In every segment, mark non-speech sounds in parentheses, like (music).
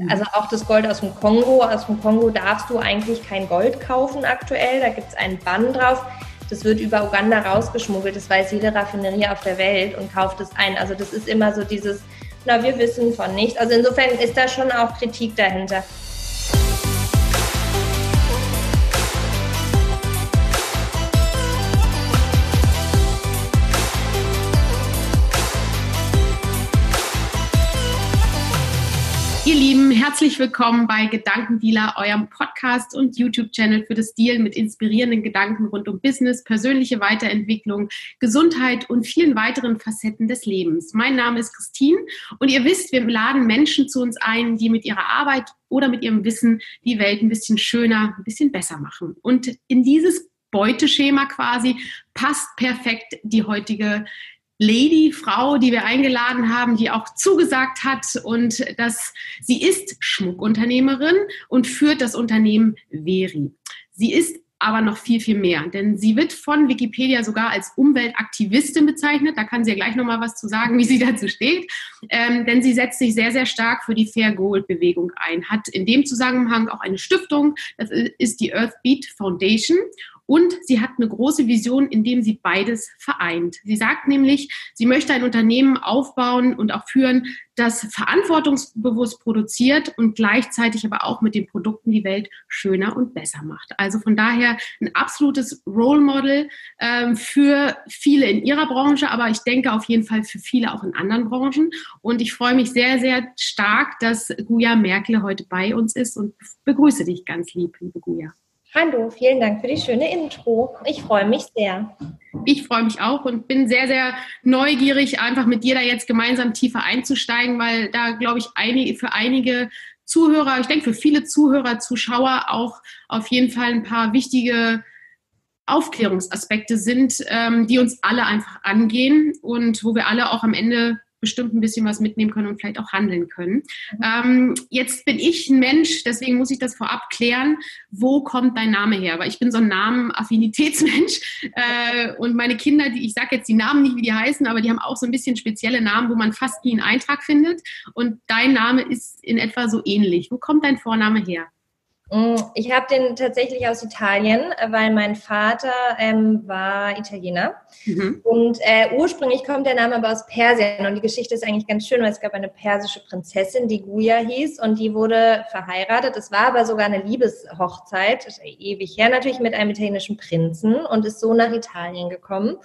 Mhm. Also auch das Gold aus dem Kongo. Aus dem Kongo darfst du eigentlich kein Gold kaufen aktuell. Da gibt es einen Bann drauf. Das wird über Uganda rausgeschmuggelt. Das weiß jede Raffinerie auf der Welt und kauft es ein. Also das ist immer so dieses, na, wir wissen von nichts. Also insofern ist da schon auch Kritik dahinter. Herzlich willkommen bei Gedankendealer, eurem Podcast und YouTube-Channel für das Deal mit inspirierenden Gedanken rund um Business, persönliche Weiterentwicklung, Gesundheit und vielen weiteren Facetten des Lebens. Mein Name ist Christine und ihr wisst, wir laden Menschen zu uns ein, die mit ihrer Arbeit oder mit ihrem Wissen die Welt ein bisschen schöner, ein bisschen besser machen. Und in dieses Beuteschema quasi passt perfekt die heutige Lady, Frau, die wir eingeladen haben, die auch zugesagt hat und dass sie ist Schmuckunternehmerin und führt das Unternehmen Veri. Sie ist aber noch viel, viel mehr, denn sie wird von Wikipedia sogar als Umweltaktivistin bezeichnet. Da kann sie ja gleich nochmal was zu sagen, wie sie dazu steht. Ähm, denn sie setzt sich sehr, sehr stark für die Fair Gold Bewegung ein, hat in dem Zusammenhang auch eine Stiftung, das ist die Earthbeat Foundation und sie hat eine große Vision, in dem sie beides vereint. Sie sagt nämlich, sie möchte ein Unternehmen aufbauen und auch führen, das verantwortungsbewusst produziert und gleichzeitig aber auch mit den Produkten die Welt schöner und besser macht. Also von daher ein absolutes Role Model ähm, für viele in ihrer Branche, aber ich denke auf jeden Fall für viele auch in anderen Branchen. Und ich freue mich sehr, sehr stark, dass Guja Merkel heute bei uns ist und begrüße dich ganz lieb, liebe Guja. Hallo, vielen Dank für die schöne Intro. Ich freue mich sehr. Ich freue mich auch und bin sehr, sehr neugierig, einfach mit dir da jetzt gemeinsam tiefer einzusteigen, weil da, glaube ich, für einige Zuhörer, ich denke für viele Zuhörer, Zuschauer auch auf jeden Fall ein paar wichtige Aufklärungsaspekte sind, ähm, die uns alle einfach angehen und wo wir alle auch am Ende bestimmt ein bisschen was mitnehmen können und vielleicht auch handeln können. Ähm, jetzt bin ich ein Mensch, deswegen muss ich das vorab klären. Wo kommt dein Name her? Weil ich bin so ein Namen-Affinitätsmensch (laughs) äh, und meine Kinder, die ich sage jetzt die Namen nicht, wie die heißen, aber die haben auch so ein bisschen spezielle Namen, wo man fast nie einen Eintrag findet. Und dein Name ist in etwa so ähnlich. Wo kommt dein Vorname her? Mm, ich habe den tatsächlich aus Italien, weil mein Vater ähm, war Italiener. Mhm. Und äh, ursprünglich kommt der Name aber aus Persien. Und die Geschichte ist eigentlich ganz schön, weil es gab eine persische Prinzessin, die Guya hieß. Und die wurde verheiratet. Es war aber sogar eine Liebeshochzeit, ewig her natürlich, mit einem italienischen Prinzen und ist so nach Italien gekommen.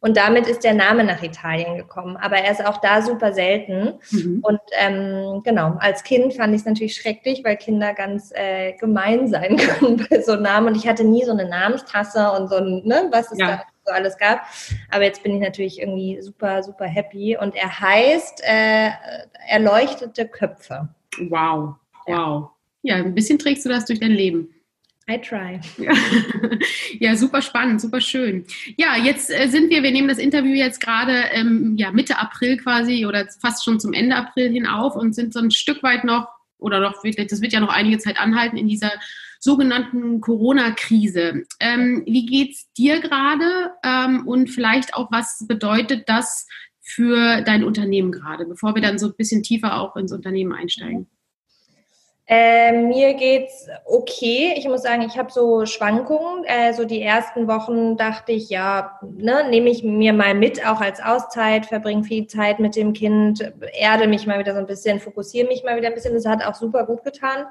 Und damit ist der Name nach Italien gekommen. Aber er ist auch da super selten. Mhm. Und ähm, genau, als Kind fand ich es natürlich schrecklich, weil Kinder ganz äh, gemein sein (laughs) können bei so Namen. Und ich hatte nie so eine Namenstasse und so ein, ne, was es ja. da so alles gab. Aber jetzt bin ich natürlich irgendwie super, super happy. Und er heißt äh, Erleuchtete Köpfe. Wow, wow. Ja, ein bisschen trägst du das durch dein Leben. I try. (laughs) Ja. super spannend, super schön. Ja, jetzt äh, sind wir, wir nehmen das Interview jetzt gerade ähm, ja, Mitte April quasi oder fast schon zum Ende April hin auf und sind so ein Stück weit noch, oder doch, das wird ja noch einige Zeit anhalten in dieser sogenannten Corona-Krise. Ähm, wie geht's dir gerade ähm, und vielleicht auch, was bedeutet das für dein Unternehmen gerade, bevor wir dann so ein bisschen tiefer auch ins Unternehmen einsteigen? Äh, mir geht's okay. Ich muss sagen, ich habe so Schwankungen. Äh, so die ersten Wochen dachte ich, ja, ne, nehme ich mir mal mit, auch als Auszeit, verbringe viel Zeit mit dem Kind, erde mich mal wieder so ein bisschen, fokussiere mich mal wieder ein bisschen. Das hat auch super gut getan.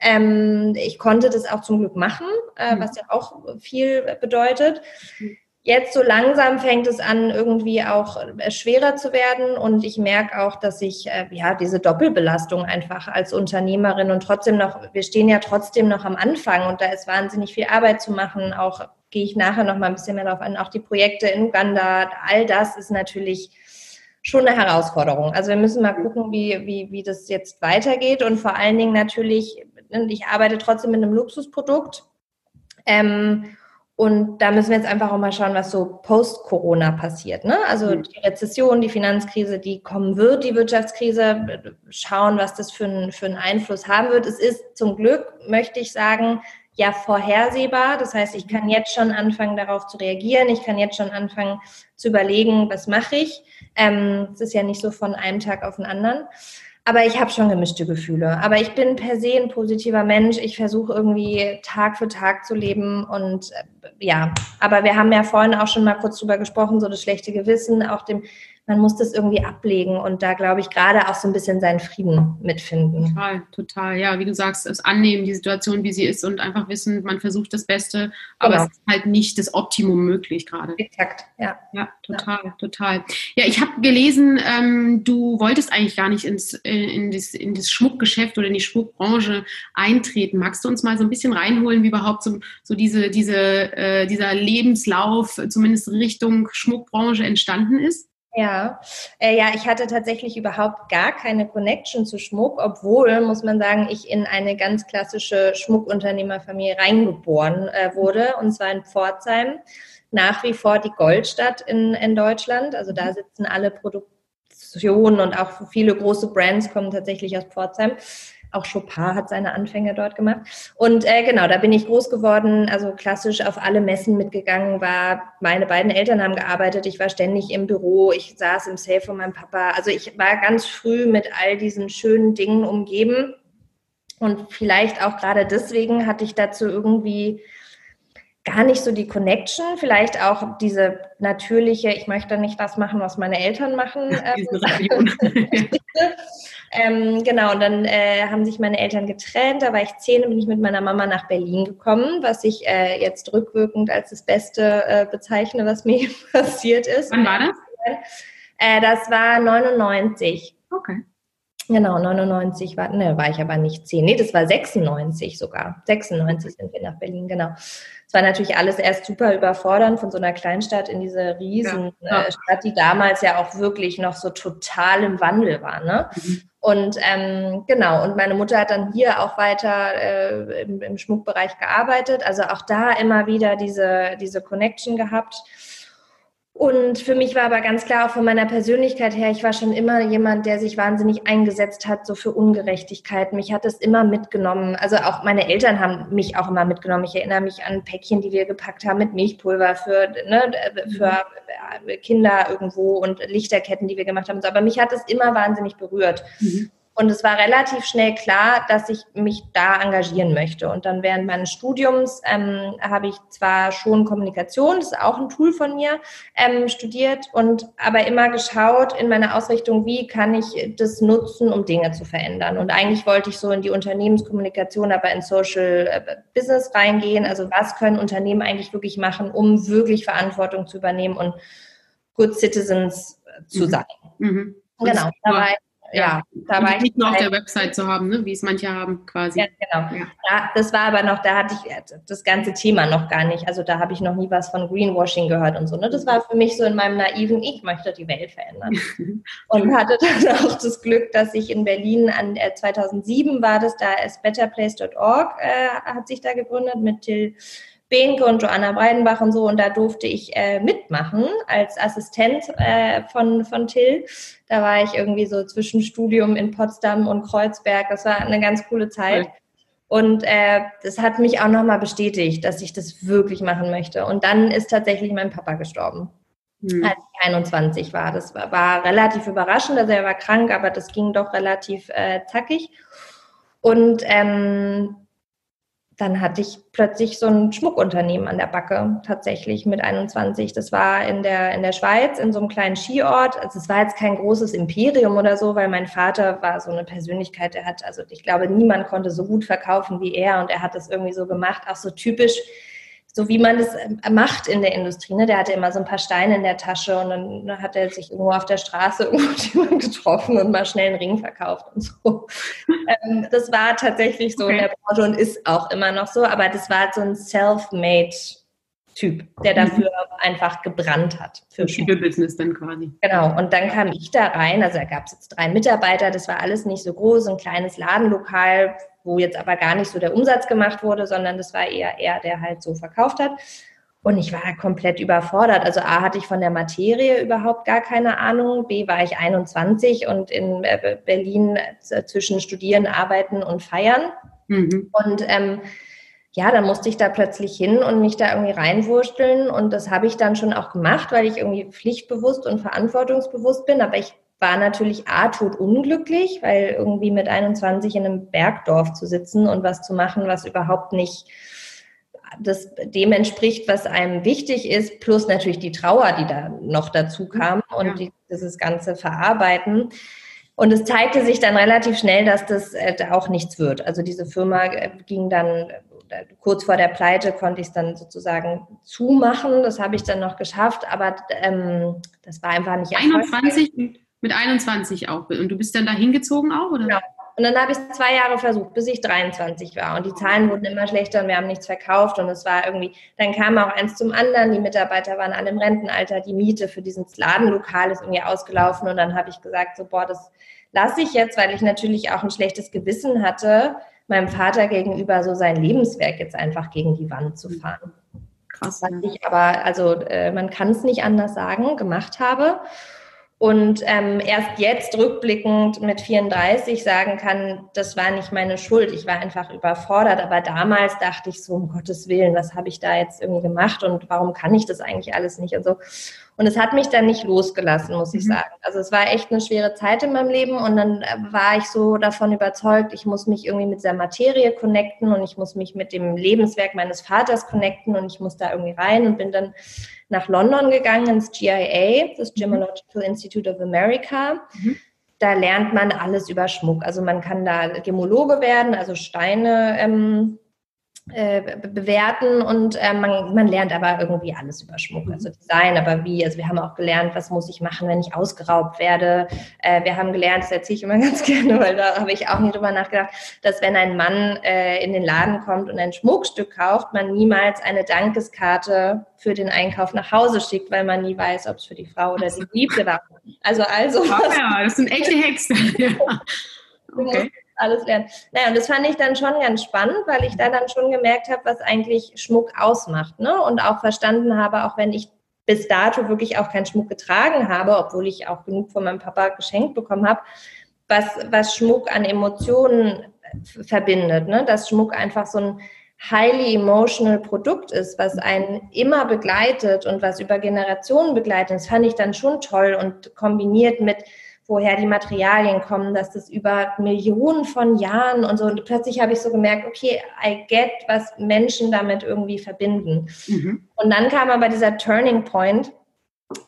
Ähm, ich konnte das auch zum Glück machen, äh, mhm. was ja auch viel bedeutet. Mhm jetzt so langsam fängt es an, irgendwie auch äh, schwerer zu werden. Und ich merke auch, dass ich äh, ja diese Doppelbelastung einfach als Unternehmerin und trotzdem noch, wir stehen ja trotzdem noch am Anfang und da ist wahnsinnig viel Arbeit zu machen. Auch gehe ich nachher noch mal ein bisschen mehr darauf an, auch die Projekte in Uganda, all das ist natürlich schon eine Herausforderung. Also wir müssen mal gucken, wie, wie, wie das jetzt weitergeht und vor allen Dingen natürlich, ich arbeite trotzdem mit einem Luxusprodukt. Ähm, und da müssen wir jetzt einfach auch mal schauen, was so post-Corona passiert. Ne? Also die Rezession, die Finanzkrise, die kommen wird, die Wirtschaftskrise, schauen, was das für, ein, für einen Einfluss haben wird. Es ist zum Glück, möchte ich sagen, ja vorhersehbar. Das heißt, ich kann jetzt schon anfangen, darauf zu reagieren. Ich kann jetzt schon anfangen zu überlegen, was mache ich. Ähm, es ist ja nicht so von einem Tag auf den anderen. Aber ich habe schon gemischte Gefühle. Aber ich bin per se ein positiver Mensch. Ich versuche irgendwie Tag für Tag zu leben. Und äh, ja, aber wir haben ja vorhin auch schon mal kurz drüber gesprochen, so das schlechte Gewissen, auch dem man muss das irgendwie ablegen und da glaube ich gerade auch so ein bisschen seinen Frieden mitfinden. Total, total. Ja, wie du sagst, es annehmen, die Situation, wie sie ist und einfach wissen, man versucht das Beste, aber genau. es ist halt nicht das Optimum möglich gerade. Exakt, ja. Ja, total, ja. total. Ja, ich habe gelesen, ähm, du wolltest eigentlich gar nicht ins, äh, in, das, in das Schmuckgeschäft oder in die Schmuckbranche eintreten. Magst du uns mal so ein bisschen reinholen, wie überhaupt so, so diese, diese, äh, dieser Lebenslauf zumindest Richtung Schmuckbranche entstanden ist? Ja, äh, ja, ich hatte tatsächlich überhaupt gar keine Connection zu Schmuck, obwohl, muss man sagen, ich in eine ganz klassische Schmuckunternehmerfamilie reingeboren äh, wurde, und zwar in Pforzheim. Nach wie vor die Goldstadt in, in Deutschland. Also da sitzen alle Produktionen und auch viele große Brands kommen tatsächlich aus Pforzheim. Auch Chopin hat seine Anfänge dort gemacht. Und äh, genau, da bin ich groß geworden, also klassisch auf alle Messen mitgegangen war. Meine beiden Eltern haben gearbeitet, ich war ständig im Büro, ich saß im Safe von meinem Papa. Also ich war ganz früh mit all diesen schönen Dingen umgeben. Und vielleicht auch gerade deswegen hatte ich dazu irgendwie gar nicht so die Connection, vielleicht auch diese natürliche, ich möchte nicht das machen, was meine Eltern machen. (laughs) Ähm, (laughs) Ähm, genau, und dann äh, haben sich meine Eltern getrennt. Da war ich zehn und bin ich mit meiner Mama nach Berlin gekommen, was ich äh, jetzt rückwirkend als das Beste äh, bezeichne, was mir (laughs) passiert ist. Wann war das? Äh, das war 99. Okay. Genau, 99 war, ne, war ich aber nicht 10. Nee, das war 96 sogar. 96 sind wir nach Berlin, genau. Es war natürlich alles erst super überfordernd von so einer Kleinstadt in diese riesen ja, ja. Äh, die damals ja auch wirklich noch so total im Wandel war. Ne? Mhm. Und ähm, genau, und meine Mutter hat dann hier auch weiter äh, im, im Schmuckbereich gearbeitet. Also auch da immer wieder diese, diese Connection gehabt. Und für mich war aber ganz klar, auch von meiner Persönlichkeit her, ich war schon immer jemand, der sich wahnsinnig eingesetzt hat, so für Ungerechtigkeit. Mich hat es immer mitgenommen. Also auch meine Eltern haben mich auch immer mitgenommen. Ich erinnere mich an Päckchen, die wir gepackt haben mit Milchpulver für, ne, für Kinder irgendwo und Lichterketten, die wir gemacht haben. Aber mich hat es immer wahnsinnig berührt. Mhm. Und es war relativ schnell klar, dass ich mich da engagieren möchte. Und dann während meines Studiums ähm, habe ich zwar schon Kommunikation, das ist auch ein Tool von mir, ähm, studiert und aber immer geschaut in meiner Ausrichtung, wie kann ich das nutzen, um Dinge zu verändern. Und eigentlich wollte ich so in die Unternehmenskommunikation, aber in Social äh, Business reingehen. Also was können Unternehmen eigentlich wirklich machen, um wirklich Verantwortung zu übernehmen und Good Citizens zu mhm. sein. Mhm. Genau, da war ja, da war ich nicht nur auf der Website zu haben, ne, wie es manche haben quasi. Ja, genau. Ja. Da, das war aber noch, da hatte ich das ganze Thema noch gar nicht. Also da habe ich noch nie was von Greenwashing gehört und so. Ne? Das war für mich so in meinem naiven, ich möchte die Welt verändern. (laughs) und hatte dann (laughs) auch das Glück, dass ich in Berlin an äh, 2007 war das, da ist betterplace.org äh, hat sich da gegründet mit Till Benke und Joanna Breidenbach und so. Und da durfte ich äh, mitmachen als Assistent äh, von, von Till. Da war ich irgendwie so zwischen Studium in Potsdam und Kreuzberg. Das war eine ganz coole Zeit. Okay. Und äh, das hat mich auch nochmal bestätigt, dass ich das wirklich machen möchte. Und dann ist tatsächlich mein Papa gestorben, hm. als ich 21 war. Das war, war, relativ überraschend. Also er war krank, aber das ging doch relativ äh, zackig. Und ähm, dann hatte ich plötzlich so ein Schmuckunternehmen an der Backe, tatsächlich mit 21. Das war in der, in der Schweiz, in so einem kleinen Skiort. Also es war jetzt kein großes Imperium oder so, weil mein Vater war so eine Persönlichkeit, der hat, also ich glaube, niemand konnte so gut verkaufen wie er und er hat das irgendwie so gemacht, auch so typisch so wie man es ähm, macht in der Industrie. Ne? Der hatte immer so ein paar Steine in der Tasche und dann hat er sich irgendwo auf der Straße (laughs) irgendwo getroffen und mal schnell einen Ring verkauft und so. (laughs) ähm, das war tatsächlich so okay. in der Branche und ist auch immer noch so, aber das war so ein self-made Typ, der dafür einfach gebrannt hat. Für Business dann quasi. Genau, und dann kam ich da rein, also da gab es jetzt drei Mitarbeiter, das war alles nicht so groß, ein kleines Ladenlokal, wo jetzt aber gar nicht so der Umsatz gemacht wurde, sondern das war eher er, der halt so verkauft hat. Und ich war komplett überfordert. Also A hatte ich von der Materie überhaupt gar keine Ahnung. B war ich 21 und in äh, Berlin äh, zwischen Studieren, Arbeiten und Feiern. Mhm. Und ähm, ja, dann musste ich da plötzlich hin und mich da irgendwie reinwursteln. Und das habe ich dann schon auch gemacht, weil ich irgendwie pflichtbewusst und verantwortungsbewusst bin. Aber ich war natürlich A, tot unglücklich, weil irgendwie mit 21 in einem Bergdorf zu sitzen und was zu machen, was überhaupt nicht das dem entspricht, was einem wichtig ist, plus natürlich die Trauer, die da noch dazu kam und ja. die, dieses ganze Verarbeiten. Und es zeigte sich dann relativ schnell, dass das äh, auch nichts wird. Also diese Firma äh, ging dann äh, kurz vor der Pleite konnte ich es dann sozusagen zumachen. Das habe ich dann noch geschafft, aber ähm, das war einfach nicht 21 mit 21 auch. Und du bist dann da hingezogen auch, oder? Genau. Und dann habe ich es zwei Jahre versucht, bis ich 23 war. Und die Zahlen wurden immer schlechter und wir haben nichts verkauft. Und es war irgendwie, dann kam auch eins zum anderen. Die Mitarbeiter waren alle im Rentenalter. Die Miete für dieses Ladenlokal ist irgendwie ausgelaufen. Und dann habe ich gesagt, so, boah, das lasse ich jetzt, weil ich natürlich auch ein schlechtes Gewissen hatte, meinem Vater gegenüber so sein Lebenswerk jetzt einfach gegen die Wand zu fahren. Krass. Was ich aber, also äh, man kann es nicht anders sagen, gemacht habe und ähm, erst jetzt rückblickend mit 34 sagen kann, das war nicht meine Schuld, ich war einfach überfordert. Aber damals dachte ich so, um Gottes Willen, was habe ich da jetzt irgendwie gemacht und warum kann ich das eigentlich alles nicht und so. Und es hat mich dann nicht losgelassen, muss ich mhm. sagen. Also es war echt eine schwere Zeit in meinem Leben und dann äh, war ich so davon überzeugt, ich muss mich irgendwie mit dieser Materie connecten und ich muss mich mit dem Lebenswerk meines Vaters connecten und ich muss da irgendwie rein und bin dann nach London gegangen ins GIA, das mhm. Gemological Institute of America. Mhm. Da lernt man alles über Schmuck. Also man kann da Gemologe werden, also Steine ähm, äh, bewerten und äh, man, man lernt aber irgendwie alles über Schmuck, mhm. also Design, aber wie, also wir haben auch gelernt, was muss ich machen, wenn ich ausgeraubt werde. Äh, wir haben gelernt, das erzähle ich immer (laughs) ganz gerne, weil da habe ich auch nie drüber nachgedacht, dass wenn ein Mann äh, in den Laden kommt und ein Schmuckstück kauft, man niemals eine Dankeskarte für den Einkauf nach Hause schickt, weil man nie weiß, ob es für die Frau oder die Geliebte war. Also also. Ja, das sind echte Hexen. (laughs) ja. (laughs) Okay alles lernen. Naja, und das fand ich dann schon ganz spannend, weil ich da dann schon gemerkt habe, was eigentlich Schmuck ausmacht. Ne? Und auch verstanden habe, auch wenn ich bis dato wirklich auch keinen Schmuck getragen habe, obwohl ich auch genug von meinem Papa geschenkt bekommen habe, was, was Schmuck an Emotionen verbindet. Ne? Dass Schmuck einfach so ein highly emotional Produkt ist, was einen immer begleitet und was über Generationen begleitet. Das fand ich dann schon toll und kombiniert mit woher die Materialien kommen, dass das über Millionen von Jahren und so. Und plötzlich habe ich so gemerkt, okay, I get, was Menschen damit irgendwie verbinden. Mhm. Und dann kam aber dieser Turning Point,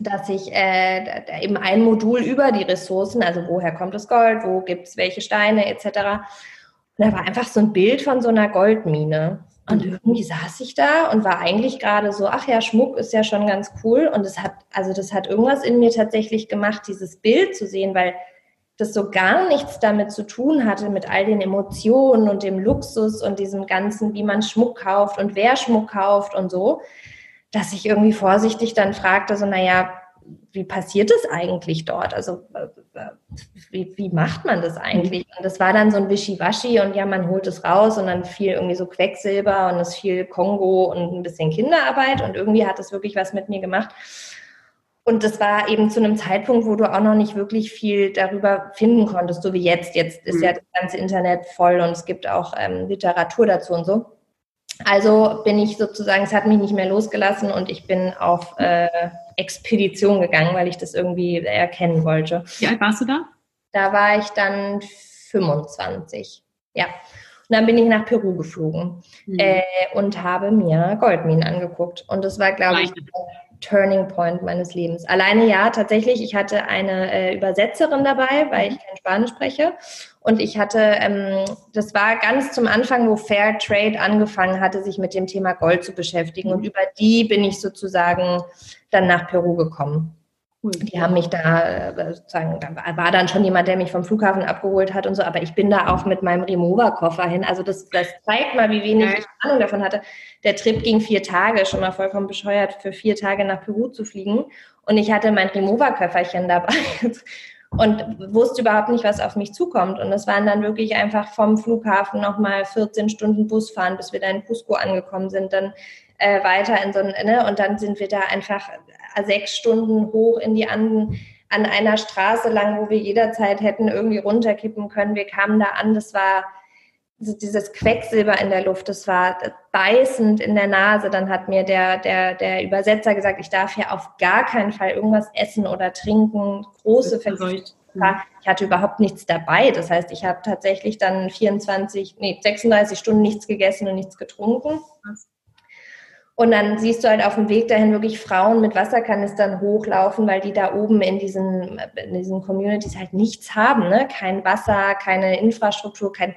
dass ich äh, eben ein Modul über die Ressourcen, also woher kommt das Gold, wo gibt es welche Steine etc. Und da war einfach so ein Bild von so einer Goldmine. Und irgendwie saß ich da und war eigentlich gerade so, ach ja, Schmuck ist ja schon ganz cool. Und es hat, also das hat irgendwas in mir tatsächlich gemacht, dieses Bild zu sehen, weil das so gar nichts damit zu tun hatte, mit all den Emotionen und dem Luxus und diesem ganzen, wie man Schmuck kauft und wer Schmuck kauft und so, dass ich irgendwie vorsichtig dann fragte, so, naja, wie passiert es eigentlich dort? Also wie, wie macht man das eigentlich? Und das war dann so ein Wischiwaschi und ja, man holt es raus und dann fiel irgendwie so Quecksilber und es fiel Kongo und ein bisschen Kinderarbeit und irgendwie hat es wirklich was mit mir gemacht. Und das war eben zu einem Zeitpunkt, wo du auch noch nicht wirklich viel darüber finden konntest, so wie jetzt. Jetzt ist mhm. ja das ganze Internet voll und es gibt auch ähm, Literatur dazu und so. Also bin ich sozusagen, es hat mich nicht mehr losgelassen und ich bin auf äh, Expedition gegangen, weil ich das irgendwie erkennen wollte. Wie alt warst du da? Da war ich dann 25. Ja. Und dann bin ich nach Peru geflogen mhm. äh, und habe mir Goldminen angeguckt. Und das war, glaube ich, Turning Point meines Lebens. Alleine ja, tatsächlich, ich hatte eine äh, Übersetzerin dabei, weil ich kein Spanisch spreche. Und ich hatte, ähm, das war ganz zum Anfang, wo Fair Trade angefangen hatte, sich mit dem Thema Gold zu beschäftigen. Und über die bin ich sozusagen dann nach Peru gekommen. Die haben mich da äh, sozusagen, da war dann schon jemand, der mich vom Flughafen abgeholt hat und so, aber ich bin da auch mit meinem Remover-Koffer hin. Also das, das zeigt mal, wie wenig ich Ahnung davon hatte. Der Trip ging vier Tage, schon mal vollkommen bescheuert, für vier Tage nach Peru zu fliegen. Und ich hatte mein Remover-Köfferchen dabei und wusste überhaupt nicht, was auf mich zukommt. Und es waren dann wirklich einfach vom Flughafen nochmal 14 Stunden Bus fahren, bis wir da in Cusco angekommen sind. Dann äh, weiter in so ein, ne, und dann sind wir da einfach sechs Stunden hoch in die Anden an einer Straße lang, wo wir jederzeit hätten irgendwie runterkippen können. Wir kamen da an, das war dieses Quecksilber in der Luft, das war beißend in der Nase. Dann hat mir der, der, der Übersetzer gesagt, ich darf hier auf gar keinen Fall irgendwas essen oder trinken. Große Vergiftung. ich hatte überhaupt nichts dabei. Das heißt, ich habe tatsächlich dann 24, nee, 36 Stunden nichts gegessen und nichts getrunken. Und dann siehst du halt auf dem Weg dahin wirklich Frauen mit Wasserkanistern hochlaufen, weil die da oben in diesen, in diesen Communities halt nichts haben, ne? Kein Wasser, keine Infrastruktur, kein,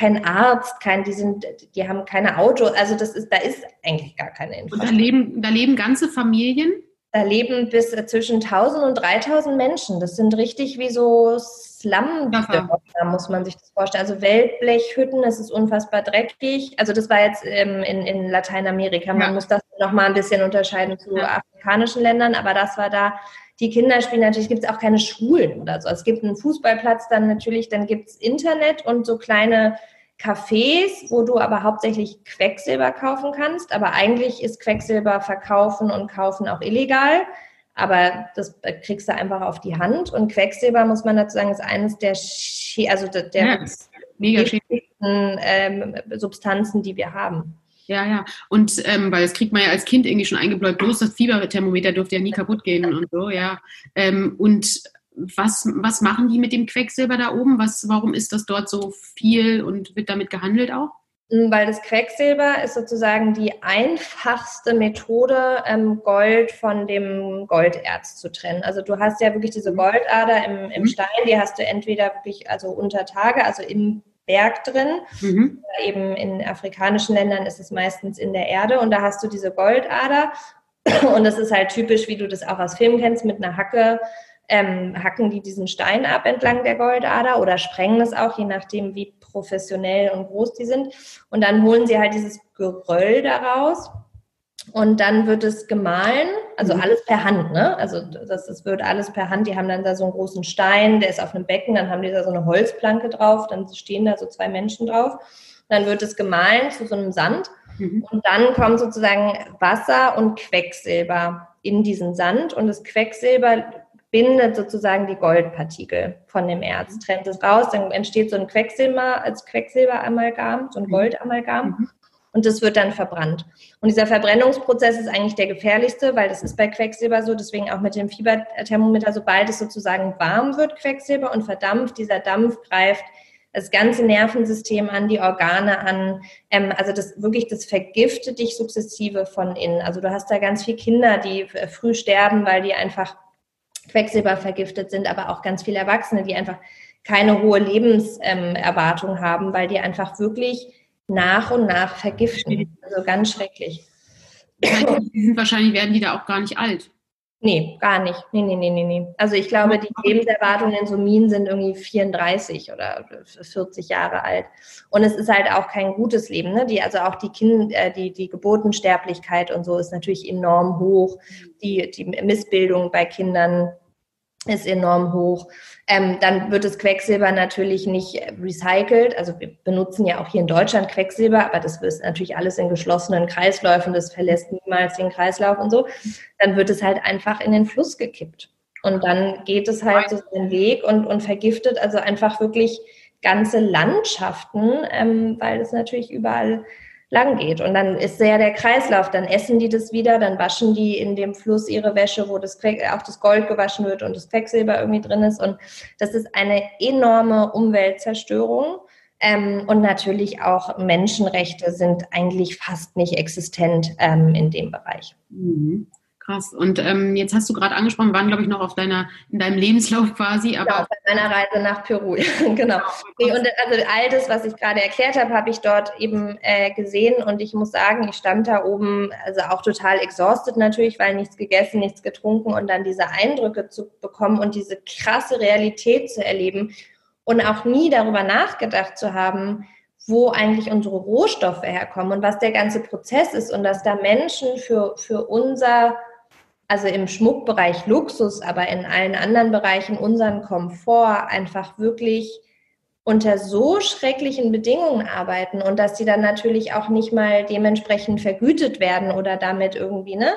kein Arzt, kein, die sind, die haben keine Auto. Also das ist, da ist eigentlich gar keine Infrastruktur. Und da leben, da leben ganze Familien? Da leben bis zwischen 1000 und 3000 Menschen. Das sind richtig wie so slum da muss man sich das vorstellen. Also Wellblechhütten, das ist unfassbar dreckig. Also das war jetzt ähm, in, in Lateinamerika. Man ja. muss das nochmal ein bisschen unterscheiden zu ja. afrikanischen Ländern, aber das war da. Die Kinder spielen natürlich, gibt es auch keine Schulen oder so. Es gibt einen Fußballplatz dann natürlich, dann gibt es Internet und so kleine Cafés, wo du aber hauptsächlich Quecksilber kaufen kannst. Aber eigentlich ist Quecksilber verkaufen und kaufen auch illegal. Aber das kriegst du einfach auf die Hand. Und Quecksilber, muss man dazu sagen, ist eines der, also der, ja, mega ähm, Substanzen, die wir haben. Ja, ja. Und ähm, weil das kriegt man ja als Kind irgendwie schon eingebläut, bloß das Fieberthermometer dürfte ja nie kaputt gehen und so, ja. Ähm, und was, was machen die mit dem Quecksilber da oben? Was, warum ist das dort so viel und wird damit gehandelt auch? Hm, weil das Quecksilber ist sozusagen die einfachste Methode, ähm, Gold von dem Golderz zu trennen. Also du hast ja wirklich diese mhm. Goldader im, im mhm. Stein, die hast du entweder wirklich also unter Tage, also im Berg drin. Mhm. Oder eben in afrikanischen Ländern ist es meistens in der Erde und da hast du diese Goldader. (clears throat) Und das ist halt typisch, wie du das auch aus Filmen kennst, mit einer Hacke ähm, hacken die diesen Stein ab entlang der Goldader oder sprengen es auch, je nachdem, wie professionell und groß die sind. Und dann holen sie halt dieses Geröll daraus. Und dann wird es gemahlen, also mhm. alles per Hand, ne? Also das, das wird alles per Hand. Die haben dann da so einen großen Stein, der ist auf einem Becken, dann haben die da so eine Holzplanke drauf, dann stehen da so zwei Menschen drauf. Dann wird es gemahlen zu so einem Sand. Mhm. Und dann kommt sozusagen Wasser und Quecksilber in diesen Sand. Und das Quecksilber bindet sozusagen die Goldpartikel von dem Erz, mhm. trennt es raus, dann entsteht so ein Quecksilber als Quecksilberamalgam, so ein mhm. Goldamalgam. Mhm. Und das wird dann verbrannt. Und dieser Verbrennungsprozess ist eigentlich der gefährlichste, weil das ist bei Quecksilber so, deswegen auch mit dem Fieberthermometer, sobald es sozusagen warm wird, Quecksilber und verdampft, dieser Dampf greift das ganze Nervensystem an, die Organe an. Ähm, also das wirklich, das vergiftet dich sukzessive von innen. Also du hast da ganz viele Kinder, die früh sterben, weil die einfach Quecksilber vergiftet sind, aber auch ganz viele Erwachsene, die einfach keine hohe Lebenserwartung ähm, haben, weil die einfach wirklich nach und nach vergiften. Also ganz schrecklich. Die sind wahrscheinlich, werden die da auch gar nicht alt. Nee, gar nicht. Nee, nee, nee, nee, nee. Also ich glaube, die Lebenserwartungen in so Minen sind irgendwie 34 oder 40 Jahre alt. Und es ist halt auch kein gutes Leben. Ne? Die, also auch die Kind, äh, die, die Geburtensterblichkeit und so ist natürlich enorm hoch. Die, die Missbildung bei Kindern ist enorm hoch. Ähm, dann wird das Quecksilber natürlich nicht recycelt. Also wir benutzen ja auch hier in Deutschland Quecksilber, aber das ist natürlich alles in geschlossenen Kreisläufen, das verlässt niemals den Kreislauf und so. Dann wird es halt einfach in den Fluss gekippt. Und dann geht es halt so den Weg und, und vergiftet also einfach wirklich ganze Landschaften, ähm, weil es natürlich überall lang geht. Und dann ist ja der Kreislauf, dann essen die das wieder, dann waschen die in dem Fluss ihre Wäsche, wo das auch das Gold gewaschen wird und das Quecksilber irgendwie drin ist. Und das ist eine enorme Umweltzerstörung. Ähm, und natürlich auch Menschenrechte sind eigentlich fast nicht existent ähm, in dem Bereich. Mhm. Krass. Und ähm, jetzt hast du gerade angesprochen, waren, glaube ich, noch auf deiner, in deinem Lebenslauf quasi. Aber genau, bei meiner Reise nach Peru, (laughs) genau. Nee, und also all das, was ich gerade erklärt habe, habe ich dort eben äh, gesehen und ich muss sagen, ich stand da oben, also auch total exhausted natürlich, weil nichts gegessen, nichts getrunken und dann diese Eindrücke zu bekommen und diese krasse Realität zu erleben und auch nie darüber nachgedacht zu haben, wo eigentlich unsere Rohstoffe herkommen und was der ganze Prozess ist und dass da Menschen für, für unser also im Schmuckbereich Luxus, aber in allen anderen Bereichen unseren Komfort einfach wirklich unter so schrecklichen Bedingungen arbeiten und dass sie dann natürlich auch nicht mal dementsprechend vergütet werden oder damit irgendwie, ne?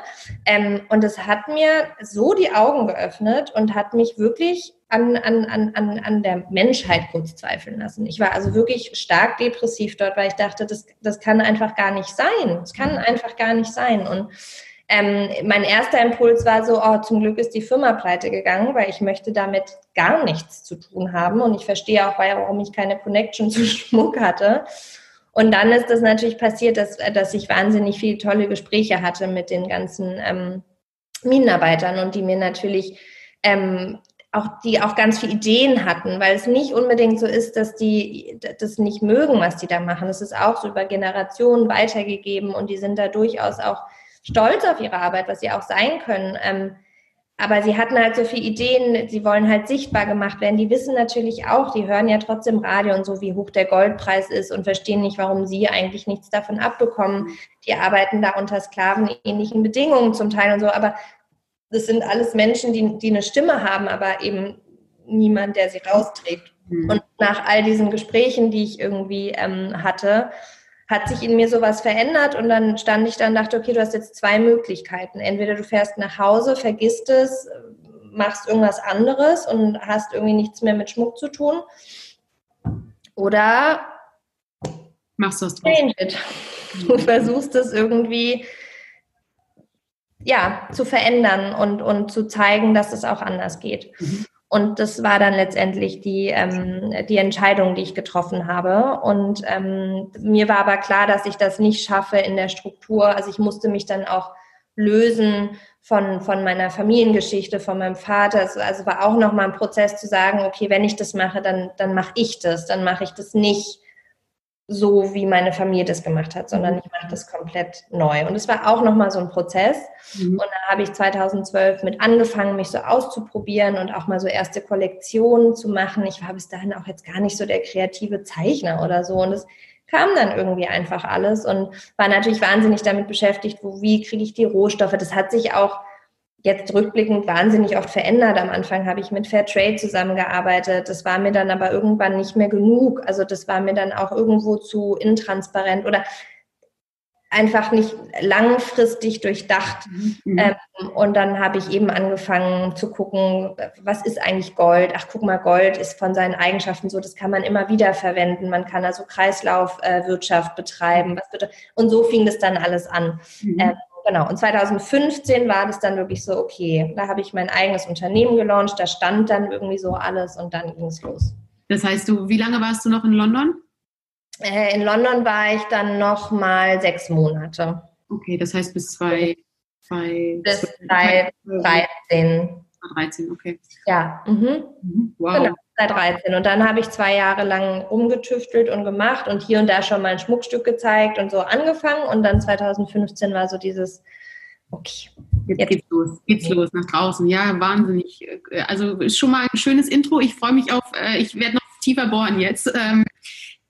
Ähm, und es hat mir so die Augen geöffnet und hat mich wirklich an, an, an, an der Menschheit kurz zweifeln lassen. Ich war also wirklich stark depressiv dort, weil ich dachte, das, das kann einfach gar nicht sein. Es kann einfach gar nicht sein. Und ähm, mein erster Impuls war so, oh, zum Glück ist die Firma pleite gegangen, weil ich möchte damit gar nichts zu tun haben und ich verstehe auch, warum ich keine Connection (laughs) zu Schmuck hatte. Und dann ist das natürlich passiert, dass, dass ich wahnsinnig viele tolle Gespräche hatte mit den ganzen ähm, Minenarbeitern und die mir natürlich ähm, auch die auch ganz viele Ideen hatten, weil es nicht unbedingt so ist, dass die das nicht mögen, was die da machen. Es ist auch so über Generationen weitergegeben und die sind da durchaus auch stolz auf ihre Arbeit, was sie auch sein können. Ähm, aber sie hatten halt so viele Ideen, sie wollen halt sichtbar gemacht werden. Die wissen natürlich auch, die hören ja trotzdem Radio und so, wie hoch der Goldpreis ist und verstehen nicht, warum sie eigentlich nichts davon abbekommen. Die arbeiten da unter sklavenähnlichen Bedingungen zum Teil und so. Aber das sind alles Menschen, die, die eine Stimme haben, aber eben niemand, der sie rausträgt. Mhm. Und nach all diesen Gesprächen, die ich irgendwie ähm, hatte, hat sich in mir sowas verändert und dann stand ich da und dachte, okay, du hast jetzt zwei Möglichkeiten. Entweder du fährst nach Hause, vergisst es, machst irgendwas anderes und hast irgendwie nichts mehr mit Schmuck zu tun. Oder machst du es change it. (laughs) Du versuchst es irgendwie ja, zu verändern und, und zu zeigen, dass es auch anders geht. Mhm. Und das war dann letztendlich die, ähm, die Entscheidung, die ich getroffen habe. Und ähm, mir war aber klar, dass ich das nicht schaffe in der Struktur. Also ich musste mich dann auch lösen von, von meiner Familiengeschichte, von meinem Vater. Also, also war auch nochmal ein Prozess zu sagen, okay, wenn ich das mache, dann, dann mache ich das. Dann mache ich das nicht so, wie meine Familie das gemacht hat, sondern mhm. ich mache das komplett neu. Und es war auch nochmal so ein Prozess. Mhm. Und dann habe ich 2012 mit angefangen, mich so auszuprobieren und auch mal so erste Kollektionen zu machen. Ich war bis dahin auch jetzt gar nicht so der kreative Zeichner oder so. Und es kam dann irgendwie einfach alles und war natürlich wahnsinnig damit beschäftigt, wo, wie kriege ich die Rohstoffe. Das hat sich auch jetzt rückblickend wahnsinnig oft verändert. Am Anfang habe ich mit Fairtrade zusammengearbeitet. Das war mir dann aber irgendwann nicht mehr genug. Also das war mir dann auch irgendwo zu intransparent oder einfach nicht langfristig durchdacht. Mhm. Ähm, und dann habe ich eben angefangen zu gucken, was ist eigentlich Gold? Ach, guck mal, Gold ist von seinen Eigenschaften so, das kann man immer wieder verwenden. Man kann also Kreislaufwirtschaft äh, betreiben. und so fing das dann alles an. Mhm. Ähm, Genau, und 2015 war das dann wirklich so, okay, da habe ich mein eigenes Unternehmen gelauncht, da stand dann irgendwie so alles und dann ging es los. Das heißt, du, wie lange warst du noch in London? Äh, in London war ich dann noch mal sechs Monate. Okay, das heißt bis zwei, zwei bis 2013. 13, okay. Ja. Mhm. mhm. Wow. Genau, seit 13. Und dann habe ich zwei Jahre lang rumgetüftelt und gemacht und hier und da schon mal ein Schmuckstück gezeigt und so angefangen. Und dann 2015 war so dieses, okay. Jetzt, jetzt geht's los, geht's los nach draußen. Ja, wahnsinnig. Also ist schon mal ein schönes Intro. Ich freue mich auf, äh, ich werde noch tiefer bohren jetzt. Ähm,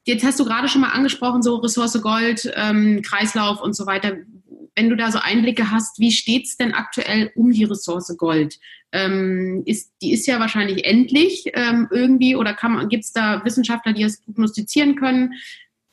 jetzt hast du gerade schon mal angesprochen, so Ressource Gold, ähm, Kreislauf und so weiter wenn du da so Einblicke hast, wie steht es denn aktuell um die Ressource Gold? Ähm, ist, die ist ja wahrscheinlich endlich ähm, irgendwie oder gibt es da Wissenschaftler, die es prognostizieren können?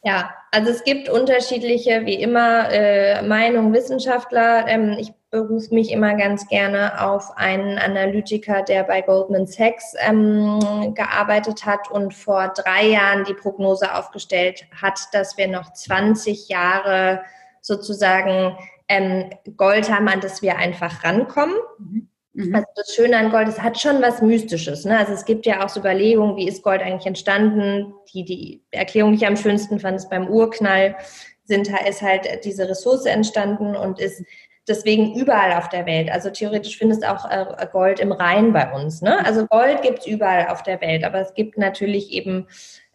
Ja, also es gibt unterschiedliche, wie immer, äh, Meinungen Wissenschaftler. Ähm, ich berufe mich immer ganz gerne auf einen Analytiker, der bei Goldman Sachs ähm, gearbeitet hat und vor drei Jahren die Prognose aufgestellt hat, dass wir noch 20 Jahre sozusagen ähm, Gold haben, an das wir einfach rankommen. Mhm. Mhm. Also das Schöne an Gold, es hat schon was Mystisches. Ne? Also es gibt ja auch so Überlegungen, wie ist Gold eigentlich entstanden? Die, die Erklärung, die ich am schönsten fand, ist beim Urknall sind, ist halt diese Ressource entstanden und ist deswegen überall auf der Welt. Also theoretisch findest auch äh, Gold im Rhein bei uns. Ne? Also Gold gibt es überall auf der Welt, aber es gibt natürlich eben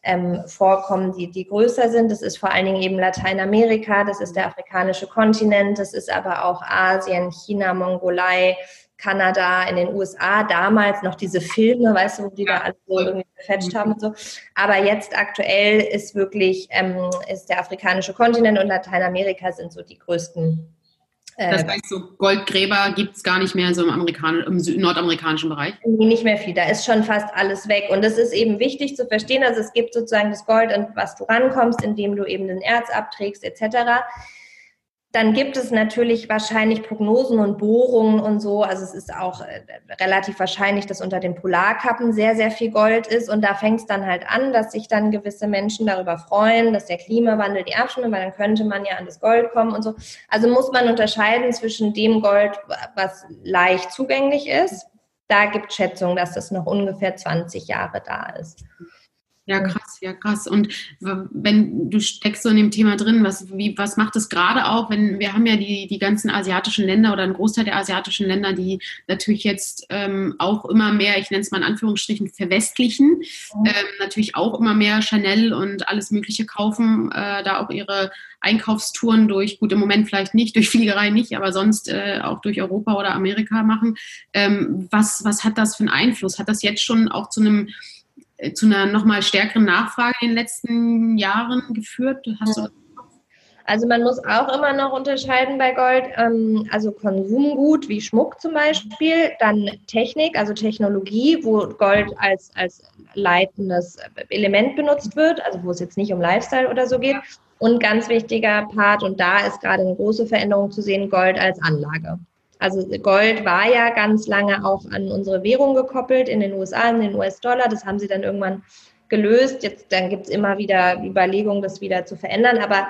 ähm, vorkommen, die, die größer sind. Das ist vor allen Dingen eben Lateinamerika, das ist der afrikanische Kontinent, das ist aber auch Asien, China, Mongolei, Kanada, in den USA, damals noch diese Filme, weißt du, wo die da alle so irgendwie gefetcht haben und so. Aber jetzt aktuell ist wirklich, ähm, ist der afrikanische Kontinent und Lateinamerika sind so die größten das äh, heißt, so Goldgräber gibt es gar nicht mehr so im, Amerikan im nordamerikanischen Bereich? Nicht mehr viel, da ist schon fast alles weg. Und das ist eben wichtig zu verstehen. Also es gibt sozusagen das Gold, an was du rankommst, indem du eben den Erz abträgst etc. dann gibt es natürlich wahrscheinlich Prognosen und Bohrungen und so. Also es ist auch äh, relativ wahrscheinlich, dass unter den Polarkappen sehr, sehr viel Gold ist. Und da fängt es dann halt an, dass sich dann gewisse Menschen darüber freuen, dass der Klimawandel die abschnimmt, weil dann könnte man ja an das Gold kommen und so. Also muss man unterscheiden zwischen dem Gold, was leicht zugänglich ist. Da gibt es Schätzungen, dass das noch ungefähr 20 Jahre da ist. Ja, krass, ja, krass. Und wenn du steckst so in dem Thema drin, was, wie, was macht es gerade auch, wenn wir haben ja die, die ganzen asiatischen Länder oder einen Großteil der asiatischen Länder, die natürlich jetzt ähm, auch immer mehr, ich nenne es mal in Anführungsstrichen, verwestlichen, mhm. ähm, natürlich auch immer mehr Chanel und alles Mögliche kaufen, äh, da auch ihre Einkaufstouren durch, gut, im Moment vielleicht nicht, durch Fliegerei nicht, aber sonst äh, auch durch Europa oder Amerika machen. Ähm, was, was hat das für einen Einfluss? Hat das jetzt schon auch zu einem zu einer nochmal stärkeren Nachfrage in den letzten Jahren geführt? Hast du also man muss auch immer noch unterscheiden bei Gold, ähm, also Konsumgut wie Schmuck zum Beispiel, dann Technik, also Technologie, wo Gold als, als leitendes Element benutzt wird, also wo es jetzt nicht um Lifestyle oder so geht. Und ganz wichtiger Part, und da ist gerade eine große Veränderung zu sehen, Gold als Anlage. Also Gold war ja ganz lange auch an unsere Währung gekoppelt in den USA, an den US-Dollar. Das haben sie dann irgendwann gelöst. Jetzt dann gibt es immer wieder Überlegungen, das wieder zu verändern. Aber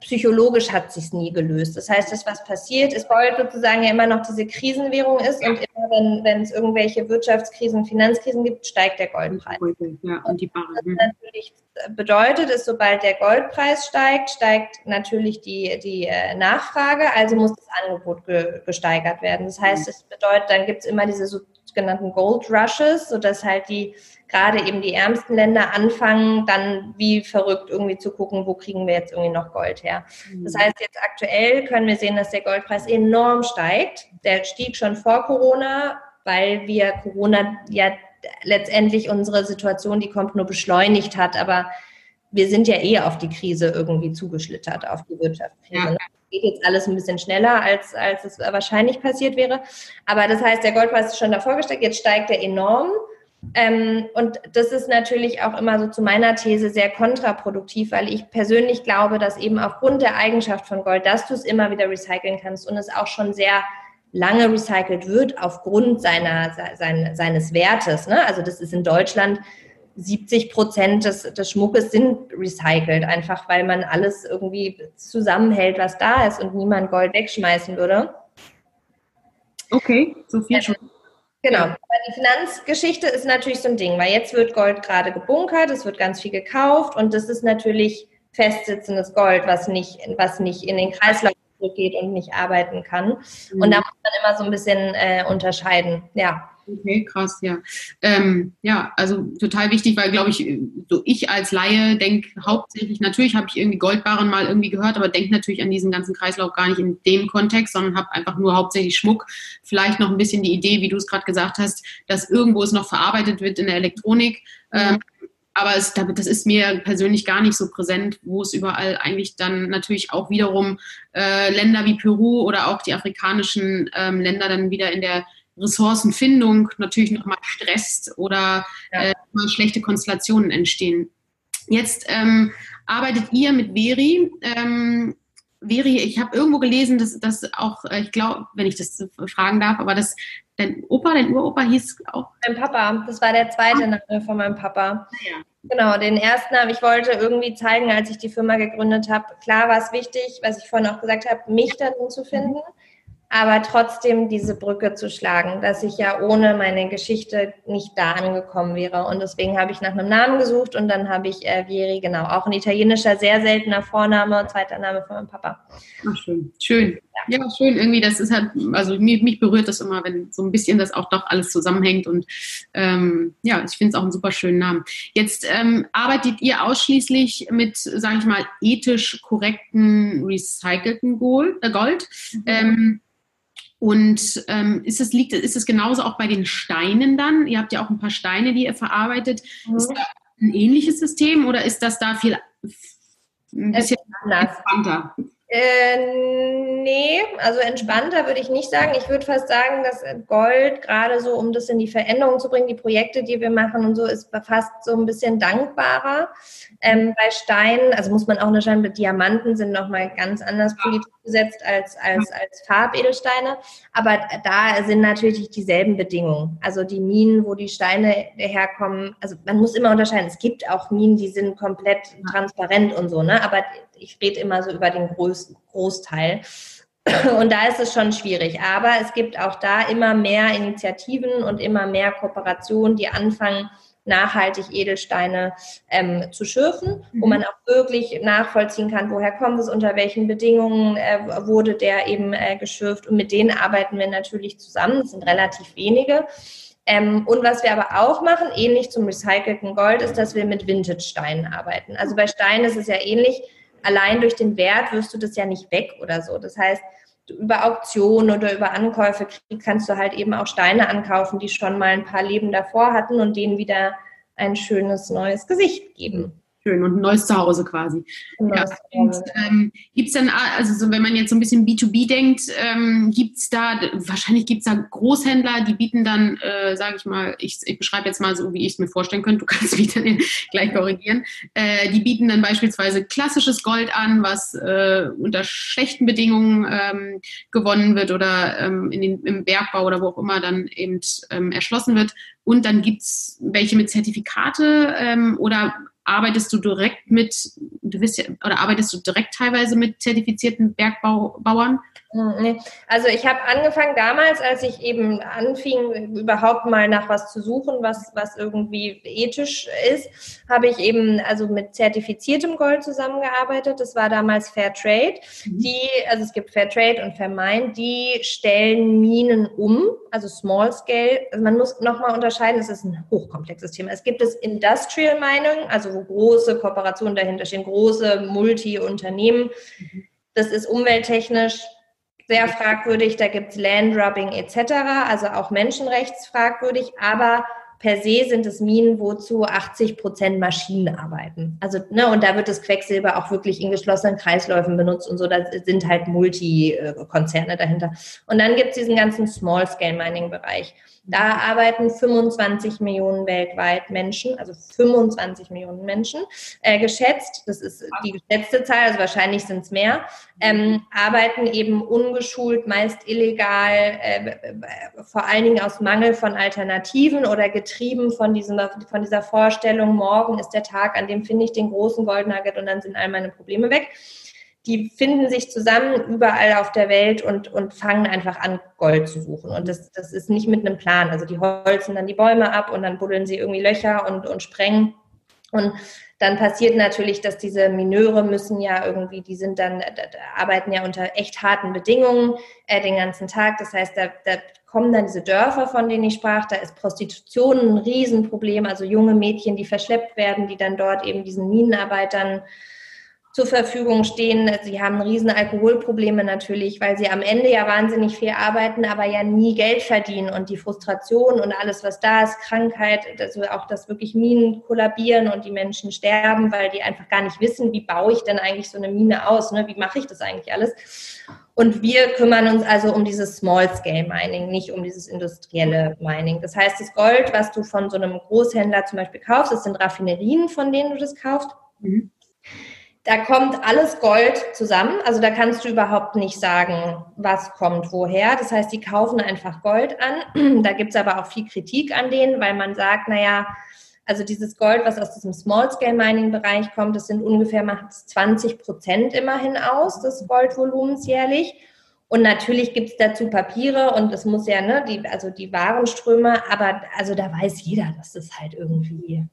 psychologisch hat sich nie gelöst. Das heißt, das, was passiert, ist Gold sozusagen ja immer noch diese Krisenwährung ist und immer, wenn, wenn es irgendwelche Wirtschaftskrisen, Finanzkrisen gibt, steigt der Goldpreis. Ja, und die Barren. Was natürlich bedeutet, ist, sobald der Goldpreis steigt, steigt natürlich die, die äh, Nachfrage, also muss das Angebot ge, gesteigert werden. Das heißt, es bedeutet, dann gibt es immer diese sogenannten Gold Rushes, sodass halt die gerade eben die ärmsten Länder anfangen, dann wie verrückt irgendwie zu gucken, wo kriegen wir jetzt irgendwie noch Gold her. Mhm. Das heißt, jetzt aktuell können wir sehen, dass der Goldpreis enorm steigt. Der stieg schon vor Corona, weil wir Corona ja letztendlich unsere Situation, die kommt, nur beschleunigt hat. Aber wir sind ja eh auf die Krise irgendwie zugeschlittert, auf die Wirtschaftskrise. Ja. Geht jetzt alles ein bisschen schneller, als, als es wahrscheinlich passiert wäre. Aber das heißt, der Goldpreis ist schon davor gesteigt, jetzt steigt er enorm. Ähm, und das ist natürlich auch immer so zu meiner These sehr kontraproduktiv, weil ich persönlich glaube, dass eben aufgrund der Eigenschaft von Gold, dass du es immer wieder recyceln kannst und es auch schon sehr lange recycelt wird aufgrund seiner, sein, seines Wertes. Ne? Also das ist in Deutschland 70 Prozent des, des Schmuckes sind recycelt, einfach weil man alles irgendwie zusammenhält, was da ist und niemand Gold wegschmeißen würde. Okay, so viel schon. Genau, aber die Finanzgeschichte ist natürlich so ein Ding, weil jetzt wird Gold gerade gebunkert, es wird ganz viel gekauft und das ist natürlich festsitzendes Gold, was nicht, was nicht in den Kreislauf zurückgeht und nicht arbeiten kann. Mhm. Und da muss man immer so ein bisschen äh, unterscheiden, ja. Okay, krass, ja. Ähm, ja, also total wichtig, weil, glaube ich, so ich als Laie denke hauptsächlich, natürlich habe ich irgendwie Goldbarren mal irgendwie gehört, aber denke natürlich an diesen ganzen Kreislauf gar nicht in dem Kontext, sondern habe einfach nur hauptsächlich Schmuck. Vielleicht noch ein bisschen die Idee, wie du es gerade gesagt hast, dass irgendwo es noch verarbeitet wird in der Elektronik. Ähm, aber es, das ist mir persönlich gar nicht so präsent, wo es überall eigentlich dann natürlich auch wiederum äh, Länder wie Peru oder auch die afrikanischen ähm, Länder dann wieder in der Ressourcenfindung natürlich nochmal stresst oder ja. äh, schlechte Konstellationen entstehen. Jetzt ähm, arbeitet ihr mit Veri. Ähm, Veri, ich habe irgendwo gelesen, dass das auch, äh, ich glaube, wenn ich das fragen darf, aber dass dein Opa, dein Uropa hieß auch. Mein Papa, das war der zweite ah. Name von meinem Papa. Ah, ja. Genau, den ersten Namen. Ich wollte irgendwie zeigen, als ich die Firma gegründet habe. Klar war es wichtig, was ich vorhin auch gesagt habe, mich darin zu finden. Mhm aber trotzdem diese Brücke zu schlagen, dass ich ja ohne meine Geschichte nicht da angekommen wäre. Und deswegen habe ich nach einem Namen gesucht und dann habe ich äh, Vieri, genau, auch ein italienischer, sehr seltener Vorname und zweiter Name von meinem Papa. Ach, schön. Schön. Ja. ja, schön. Irgendwie, das ist halt, also mich, mich, berührt das immer, wenn so ein bisschen das auch doch alles zusammenhängt. Und ähm, ja, ich finde es auch einen super schönen Namen. Jetzt ähm, arbeitet ihr ausschließlich mit, sage ich mal, ethisch korrekten recycelten Gold. Äh, Gold. Mhm. Ähm, und ähm, ist, es, liegt, ist es genauso auch bei den Steinen dann? Ihr habt ja auch ein paar Steine, die ihr verarbeitet. Mhm. Ist das ein ähnliches System oder ist das da viel ein bisschen entspannter? Äh, nee, also entspannter würde ich nicht sagen. Ich würde fast sagen, dass Gold gerade so, um das in die Veränderung zu bringen, die Projekte, die wir machen und so, ist fast so ein bisschen dankbarer. Ähm, bei Steinen, also muss man auch unterscheiden, Diamanten sind nochmal ganz anders politisch gesetzt als, als, als Farbedelsteine. Aber da sind natürlich dieselben Bedingungen. Also die Minen, wo die Steine herkommen, also man muss immer unterscheiden. Es gibt auch Minen, die sind komplett transparent und so, ne? Aber ich rede immer so über den größten Großteil. (clears throat) Und da ist es schon schwierig. Aber es gibt auch da immer mehr Initiativen und immer mehr Kooperationen, die anfangen, nachhaltig Edelsteine ähm, zu schürfen, mhm. wo man auch wirklich nachvollziehen kann, woher kommt es, unter welchen Bedingungen äh, wurde der eben äh, geschürft. Und mit denen arbeiten wir natürlich zusammen. Es sind relativ wenige. Ähm, und was wir aber auch machen, ähnlich zum recycelten Gold, ist, dass wir mit Vintage-Steinen arbeiten. Also bei Steinen ist es ja ähnlich allein durch den Wert wirst du das ja nicht weg oder so. Das heißt, über Auktionen oder über Ankäufe kannst du halt eben auch Steine ankaufen, die schon mal ein paar Leben davor hatten und denen wieder ein schönes neues Gesicht geben schön und ein neues Zuhause quasi. Ja, ähm, gibt es dann, also so, wenn man jetzt so ein bisschen B2B denkt, ähm, gibt es da, wahrscheinlich gibt es da Großhändler, die bieten dann, äh, sage ich mal, ich, ich beschreibe jetzt mal so, wie ich es mir vorstellen könnte, du kannst mich dann (laughs) gleich korrigieren, äh, die bieten dann beispielsweise klassisches Gold an, was äh, unter schlechten Bedingungen ähm, gewonnen wird oder ähm, in den, im Bergbau oder wo auch immer dann eben ähm, erschlossen wird. Und dann gibt es welche mit Zertifikate ähm, oder arbeitest du direkt mit, du bist ja, oder arbeitest du direkt teilweise mit zertifizierten Bergbauern? Hm, also ich habe angefangen damals, als ich eben anfing, überhaupt mal nach was zu suchen, was, was irgendwie ethisch ist, habe ich eben also mit zertifiziertem Gold zusammengearbeitet. Das war damals Fair Trade. Mhm. Die, also es gibt Fair Trade und Fair Mine, die stellen Minen um, also Small Scale. Also man muss nochmal unterscheiden, es ist ein hochkomplexes Thema. Es gibt das Industrial Mining, also wo große Kooperationen dahinter stehen, große Multi-Unternehmen. Mhm. Das ist umwelttechnisch sehr fragwürdig, da gibt es Landrubbing etc., also auch menschenrechtsfragwürdig, aber per se sind es Minen, wo zu 80 Prozent Maschinen arbeiten. Also, ne, und da wird das Quecksilber auch wirklich in geschlossenen Kreisläufen benutzt und so, da sind halt Multikonzerne dahinter. Und dann gibt es diesen ganzen Small-Scale-Mining-Bereich. Da arbeiten 25 Millionen weltweit Menschen, also 25 Millionen Menschen, äh, geschätzt, das ist die geschätzte Zahl, also wahrscheinlich sind es mehr, ähm, arbeiten eben ungeschult, meist illegal, äh, vor allen Dingen aus Mangel von Alternativen oder getrieben von, diesem, von dieser Vorstellung, morgen ist der Tag, an dem finde ich den großen Goldnugget und dann sind all meine Probleme weg die finden sich zusammen überall auf der Welt und, und fangen einfach an, Gold zu suchen. Und das, das ist nicht mit einem Plan. Also die holzen dann die Bäume ab und dann buddeln sie irgendwie Löcher und, und sprengen. Und dann passiert natürlich, dass diese Mineure müssen ja irgendwie, die sind dann, arbeiten ja unter echt harten Bedingungen äh, den ganzen Tag. Das heißt, da, da kommen dann diese Dörfer, von denen ich sprach. Da ist Prostitution ein Riesenproblem. Also junge Mädchen, die verschleppt werden, die dann dort eben diesen Minenarbeitern zur Verfügung stehen. Sie haben riesen Alkoholprobleme natürlich, weil sie am Ende ja wahnsinnig viel arbeiten, aber ja nie Geld verdienen und die Frustration und alles, was da ist, Krankheit, also auch, dass wirklich Minen kollabieren und die Menschen sterben, weil die einfach gar nicht wissen, wie baue ich denn eigentlich so eine Mine aus, ne? wie mache ich das eigentlich alles. Und wir kümmern uns also um dieses Small-Scale-Mining, nicht um dieses industrielle Mining. Das heißt, das Gold, was du von so einem Großhändler zum Beispiel kaufst, das sind Raffinerien, von denen du das kaufst. Mhm da kommt alles Gold zusammen. Also da kannst du überhaupt nicht sagen, was kommt woher. Das heißt, die kaufen einfach Gold an. (clears throat) Da gibt es aber auch viel Kritik an denen, weil man sagt, naja, also dieses Gold, was aus diesem Small-Scale-Mining-Bereich kommt, das sind ungefähr macht 20 Prozent immerhin aus des Goldvolumens jährlich. Und natürlich gibt es dazu Papiere und es muss ja, ne, die, also die Warenströme, aber also da weiß jeder, dass das halt irgendwie.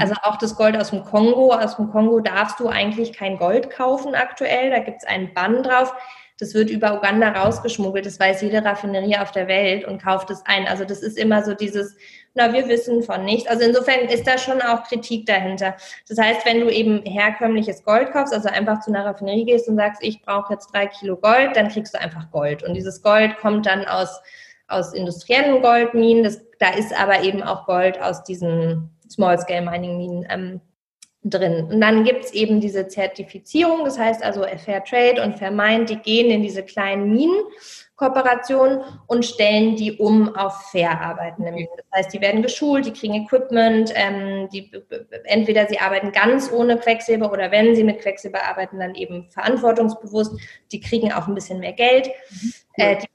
Also auch das Gold aus dem Kongo. Aus dem Kongo darfst du eigentlich kein Gold kaufen aktuell. Da gibt es einen Bann drauf. Das wird über Uganda rausgeschmuggelt. Das weiß jede Raffinerie auf der Welt und kauft es ein. Also das ist immer so dieses, na, wir wissen von nichts. Also insofern ist da schon auch Kritik dahinter. Das heißt, wenn du eben herkömmliches Gold kaufst, also einfach zu einer Raffinerie gehst und sagst, ich brauche jetzt drei Kilo Gold, dann kriegst du einfach Gold. Und dieses Gold kommt dann aus, aus industriellen Goldminen. Das, da ist aber eben auch Gold aus diesen Small-Scale-Mining-Minen ähm, drin. Und dann gibt es eben diese Zertifizierung, das heißt also Fair Trade und Fair Mind, die gehen in diese kleinen Minen Kooperation und stellen die um auf fair arbeitende Minen. Das heißt, die werden geschult, die kriegen Equipment, ähm, die, entweder sie arbeiten ganz ohne Quecksilber oder wenn sie mit Quecksilber arbeiten, dann eben verantwortungsbewusst. Die kriegen auch ein bisschen mehr Geld. Mhm. Äh, die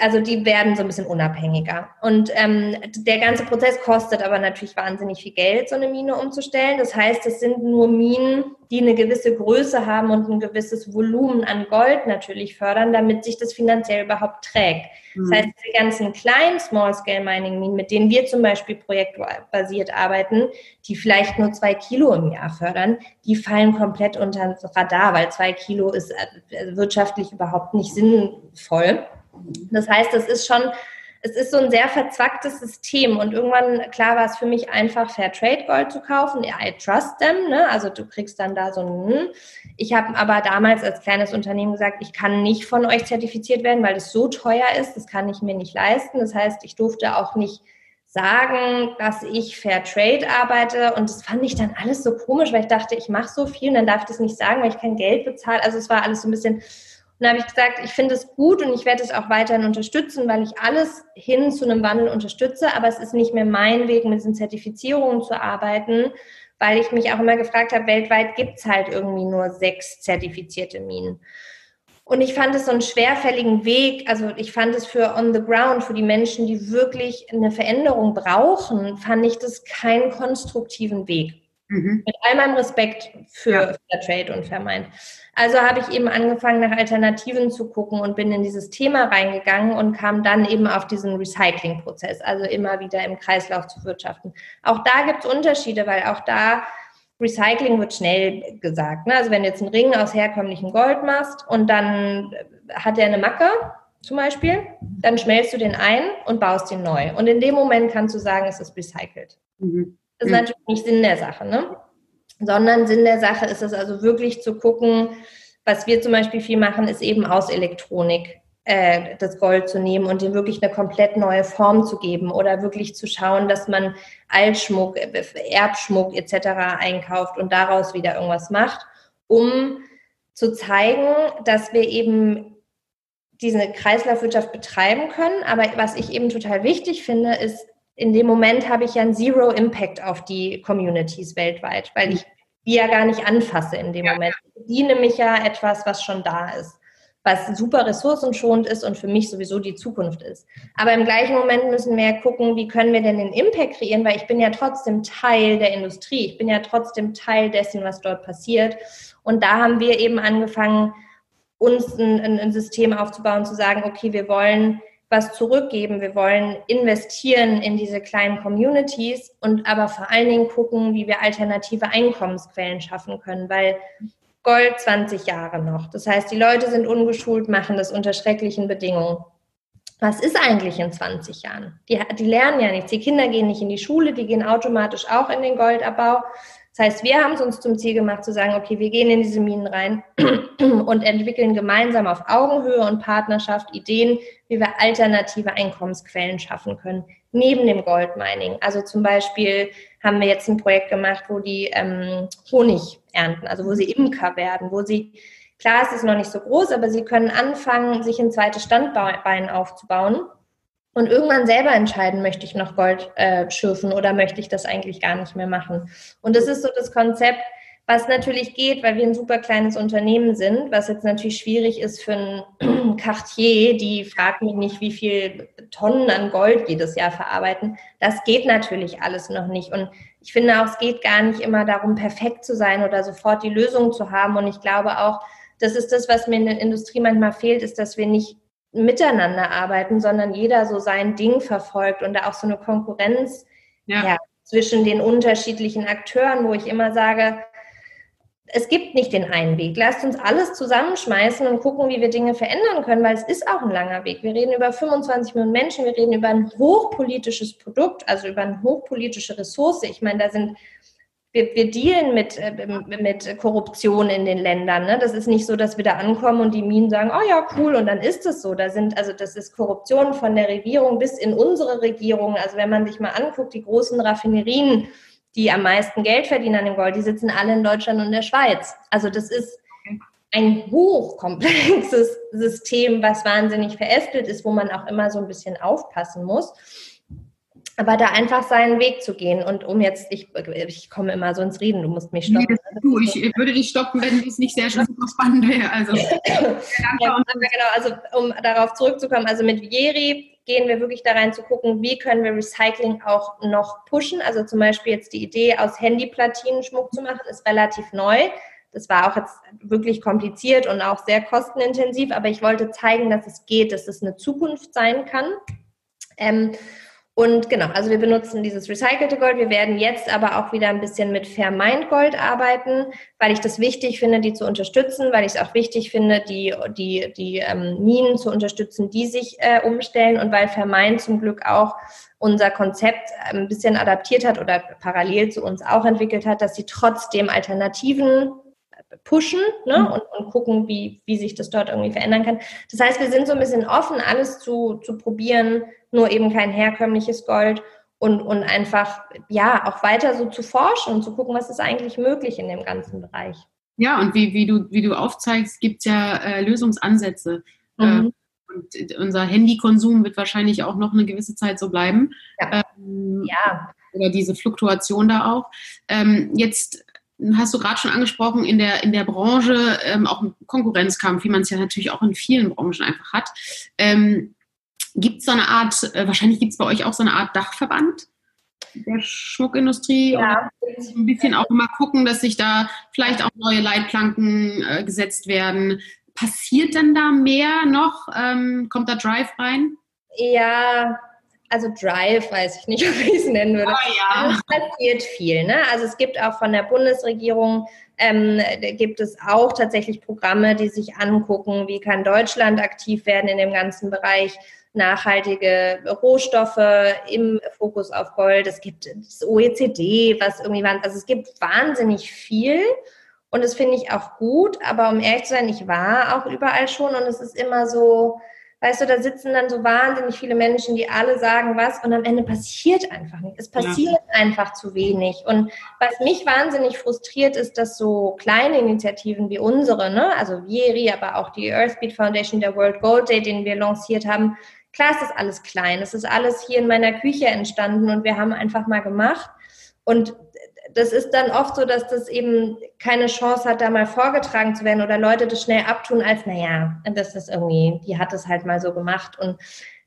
also die werden so ein bisschen unabhängiger. Und ähm, der ganze Prozess kostet aber natürlich wahnsinnig viel Geld, so eine Mine umzustellen. Das heißt, es sind nur Minen, die eine gewisse Größe haben und ein gewisses Volumen an Gold natürlich fördern, damit sich das finanziell überhaupt trägt. Mhm. Das heißt, die ganzen kleinen Small-Scale-Mining-Minen, mit denen wir zum Beispiel projektbasiert arbeiten, die vielleicht nur zwei Kilo im Jahr fördern, die fallen komplett unter das Radar, weil zwei Kilo ist äh, wirtschaftlich überhaupt nicht sinnvoll. Das heißt, es ist schon, es ist so ein sehr verzwacktes System und irgendwann, klar war es für mich einfach, Fair Trade Gold zu kaufen. I trust them, ne? also du kriegst dann da so ein, hm. ich habe aber damals als kleines Unternehmen gesagt, ich kann nicht von euch zertifiziert werden, weil es so teuer ist, das kann ich mir nicht leisten. Das heißt, ich durfte auch nicht sagen, dass ich Fair Trade arbeite und das fand ich dann alles so komisch, weil ich dachte, ich mache so viel und dann darf ich das nicht sagen, weil ich kein Geld bezahle. Also es war alles so ein bisschen und da habe ich gesagt, ich finde es gut und ich werde es auch weiterhin unterstützen, weil ich alles hin zu einem Wandel unterstütze. Aber es ist nicht mehr mein Weg, mit diesen Zertifizierungen zu arbeiten, weil ich mich auch immer gefragt habe, weltweit gibt es halt irgendwie nur sechs zertifizierte Minen. Und ich fand es so einen schwerfälligen Weg, also ich fand es für on the ground, für die Menschen, die wirklich eine Veränderung brauchen, fand ich das keinen konstruktiven Weg. Mhm. Mit all meinem Respekt für ja. Fair Trade und Fairmind. Also habe ich eben angefangen, nach Alternativen zu gucken und bin in dieses Thema reingegangen und kam dann eben auf diesen Recycling-Prozess, also immer wieder im Kreislauf zu wirtschaften. Auch da gibt es Unterschiede, weil auch da Recycling wird schnell gesagt. Ne? Also wenn du jetzt einen Ring aus herkömmlichem Gold machst und dann hat er eine Macke, zum Beispiel, dann schmelzt du den ein und baust ihn neu. Und in dem Moment kannst du sagen, es ist recycelt. Mhm. Das ist mhm. natürlich nicht Sinn der Sache, ne? Sondern Sinn der Sache ist es also wirklich zu gucken, was wir zum Beispiel viel machen, ist eben aus Elektronik äh, das Gold zu nehmen und dem wirklich eine komplett neue Form zu geben oder wirklich zu schauen, dass man Altschmuck, äh, Erbschmuck etc. einkauft und daraus wieder irgendwas macht, um zu zeigen, dass wir eben diese Kreislaufwirtschaft betreiben können. Aber was ich eben total wichtig finde, ist, in dem Moment habe ich ja einen Zero Impact auf die Communities weltweit, weil ich die ja gar nicht anfasse in dem ja. Moment. Ich bediene mich ja etwas, was schon da ist, was super ressourcenschonend ist und für mich sowieso die Zukunft ist. Aber im gleichen Moment müssen wir ja gucken, wie können wir denn den Impact kreieren, weil ich bin ja trotzdem Teil der Industrie, ich bin ja trotzdem Teil dessen, was dort passiert. Und da haben wir eben angefangen, uns ein, ein System aufzubauen, zu sagen, okay, wir wollen was zurückgeben. Wir wollen investieren in diese kleinen Communities und aber vor allen Dingen gucken, wie wir alternative Einkommensquellen schaffen können, weil Gold 20 Jahre noch. Das heißt, die Leute sind ungeschult, machen das unter schrecklichen Bedingungen. Was ist eigentlich in 20 Jahren? Die, die lernen ja nichts. Die Kinder gehen nicht in die Schule, die gehen automatisch auch in den Goldabbau. Das heißt, wir haben es uns zum Ziel gemacht zu sagen, okay, wir gehen in diese Minen rein (clears throat) und entwickeln gemeinsam auf Augenhöhe und Partnerschaft Ideen, wie wir alternative Einkommensquellen schaffen können, neben dem Goldmining. Also zum Beispiel haben wir jetzt ein Projekt gemacht, wo die ähm, Honig ernten, also wo sie Imker werden, wo sie, klar, es ist noch nicht so groß, aber sie können anfangen, sich ein zweites Standbein aufzubauen und irgendwann selber entscheiden, möchte ich noch Gold äh, schürfen oder möchte ich das eigentlich gar nicht mehr machen. Und das ist so das Konzept, was natürlich geht, weil wir ein super kleines Unternehmen sind, was jetzt natürlich schwierig ist für ein (clears throat) Cartier, die fragt mich nicht, wie viel Tonnen an Gold jedes Jahr verarbeiten. Das geht natürlich alles noch nicht. Und ich finde auch, es geht gar nicht immer darum, perfekt zu sein oder sofort die Lösung zu haben. Und ich glaube auch, das ist das, was mir in der Industrie manchmal fehlt, ist, dass wir nicht miteinander arbeiten, sondern jeder so sein Ding verfolgt und da auch so eine Konkurrenz ja. Ja, zwischen den unterschiedlichen Akteuren, wo ich immer sage, es gibt nicht den einen Weg. Lasst uns alles zusammenschmeißen und gucken, wie wir Dinge verändern können, weil es ist auch ein langer Weg. Wir reden über 25 Millionen Menschen, wir reden über ein hochpolitisches Produkt, also über eine hochpolitische Ressource. Ich meine, da sind wir, wir dealen mit, äh, mit Korruption in den Ländern. Ne? Das ist nicht so, dass wir da ankommen und die Minen sagen, oh ja, cool, und dann ist es so. Da sind, also das ist Korruption von der Regierung bis in unsere Regierung. Also wenn man sich mal anguckt, die großen Raffinerien, die am meisten Geld verdienen an dem Gold, die sitzen alle in Deutschland und der Schweiz. Also das ist ein hochkomplexes (laughs) System, was wahnsinnig verästelt ist, wo man auch immer so ein bisschen aufpassen muss. Aber da einfach seinen Weg zu gehen und um jetzt, ich, ich komme immer so ins Reden, du musst mich stoppen. Nee, du, ich würde dich stoppen, wenn es nicht sehr spannend wäre. Also, ja, (laughs) genau, also um darauf zurückzukommen, also mit Vieri gehen wir wirklich da rein zu gucken, wie können wir Recycling auch noch pushen. Also zum Beispiel jetzt die Idee, aus Handyplatinen Schmuck zu machen, ist relativ neu. Das war auch jetzt wirklich kompliziert und auch sehr kostenintensiv, aber ich wollte zeigen, dass es geht, dass es eine Zukunft sein kann. Ähm, und genau, also wir benutzen dieses recycelte Gold. Wir werden jetzt aber auch wieder ein bisschen mit Fair Mind Gold arbeiten, weil ich das wichtig finde, die zu unterstützen, weil ich es auch wichtig finde, die, die, die ähm, Minen zu unterstützen, die sich äh, umstellen und weil Fair Mind zum Glück auch unser Konzept ein bisschen adaptiert hat oder parallel zu uns auch entwickelt hat, dass sie trotzdem Alternativen pushen ne, mhm. und, und gucken, wie, wie sich das dort irgendwie verändern kann. Das heißt, wir sind so ein bisschen offen, alles zu, zu probieren, nur eben kein herkömmliches Gold und, und einfach, ja, auch weiter so zu forschen und zu gucken, was ist eigentlich möglich in dem ganzen Bereich. Ja, und wie, wie, du, wie du aufzeigst, gibt es ja äh, Lösungsansätze. Mhm. Äh, und unser Handykonsum wird wahrscheinlich auch noch eine gewisse Zeit so bleiben. Ja. Ähm, ja. Oder diese Fluktuation da auch. Ähm, jetzt hast du gerade schon angesprochen, in der, in der Branche ähm, auch ein Konkurrenzkampf, wie man es ja natürlich auch in vielen Branchen einfach hat. Ähm, gibt es so eine Art, äh, wahrscheinlich gibt es bei euch auch so eine Art Dachverband der Schmuckindustrie? Ja. Ein bisschen auch immer gucken, dass sich da vielleicht auch neue Leitplanken äh, gesetzt werden. Passiert denn da mehr noch? Ähm, kommt da Drive rein? Ja, also Drive, weiß ich nicht, (laughs) ob ich es nennen würde. Oh, ja. Es passiert viel. Ne? Also es gibt auch von der Bundesregierung, ähm, gibt es auch tatsächlich Programme, die sich angucken, wie kann Deutschland aktiv werden in dem ganzen Bereich nachhaltige Rohstoffe im Fokus auf Gold. Es gibt das OECD, was irgendwie, also es gibt wahnsinnig viel. Und das finde ich auch gut, aber um ehrlich zu sein, ich war auch überall schon und es ist immer so, Weißt du, da sitzen dann so wahnsinnig viele Menschen, die alle sagen was und am Ende passiert einfach nicht. Es passiert ja. einfach zu wenig. Und was mich wahnsinnig frustriert, ist, dass so kleine Initiativen wie unsere, ne, also Vieri, aber auch die Earthbeat Foundation, der World Gold Day, den wir lanciert haben, klar ist das alles klein. Es ist alles hier in meiner Küche entstanden und wir haben einfach mal gemacht. Und das ist dann oft so, dass das eben keine Chance hat, da mal vorgetragen zu werden oder Leute das schnell abtun als, naja, das ist irgendwie, die hat es halt mal so gemacht. Und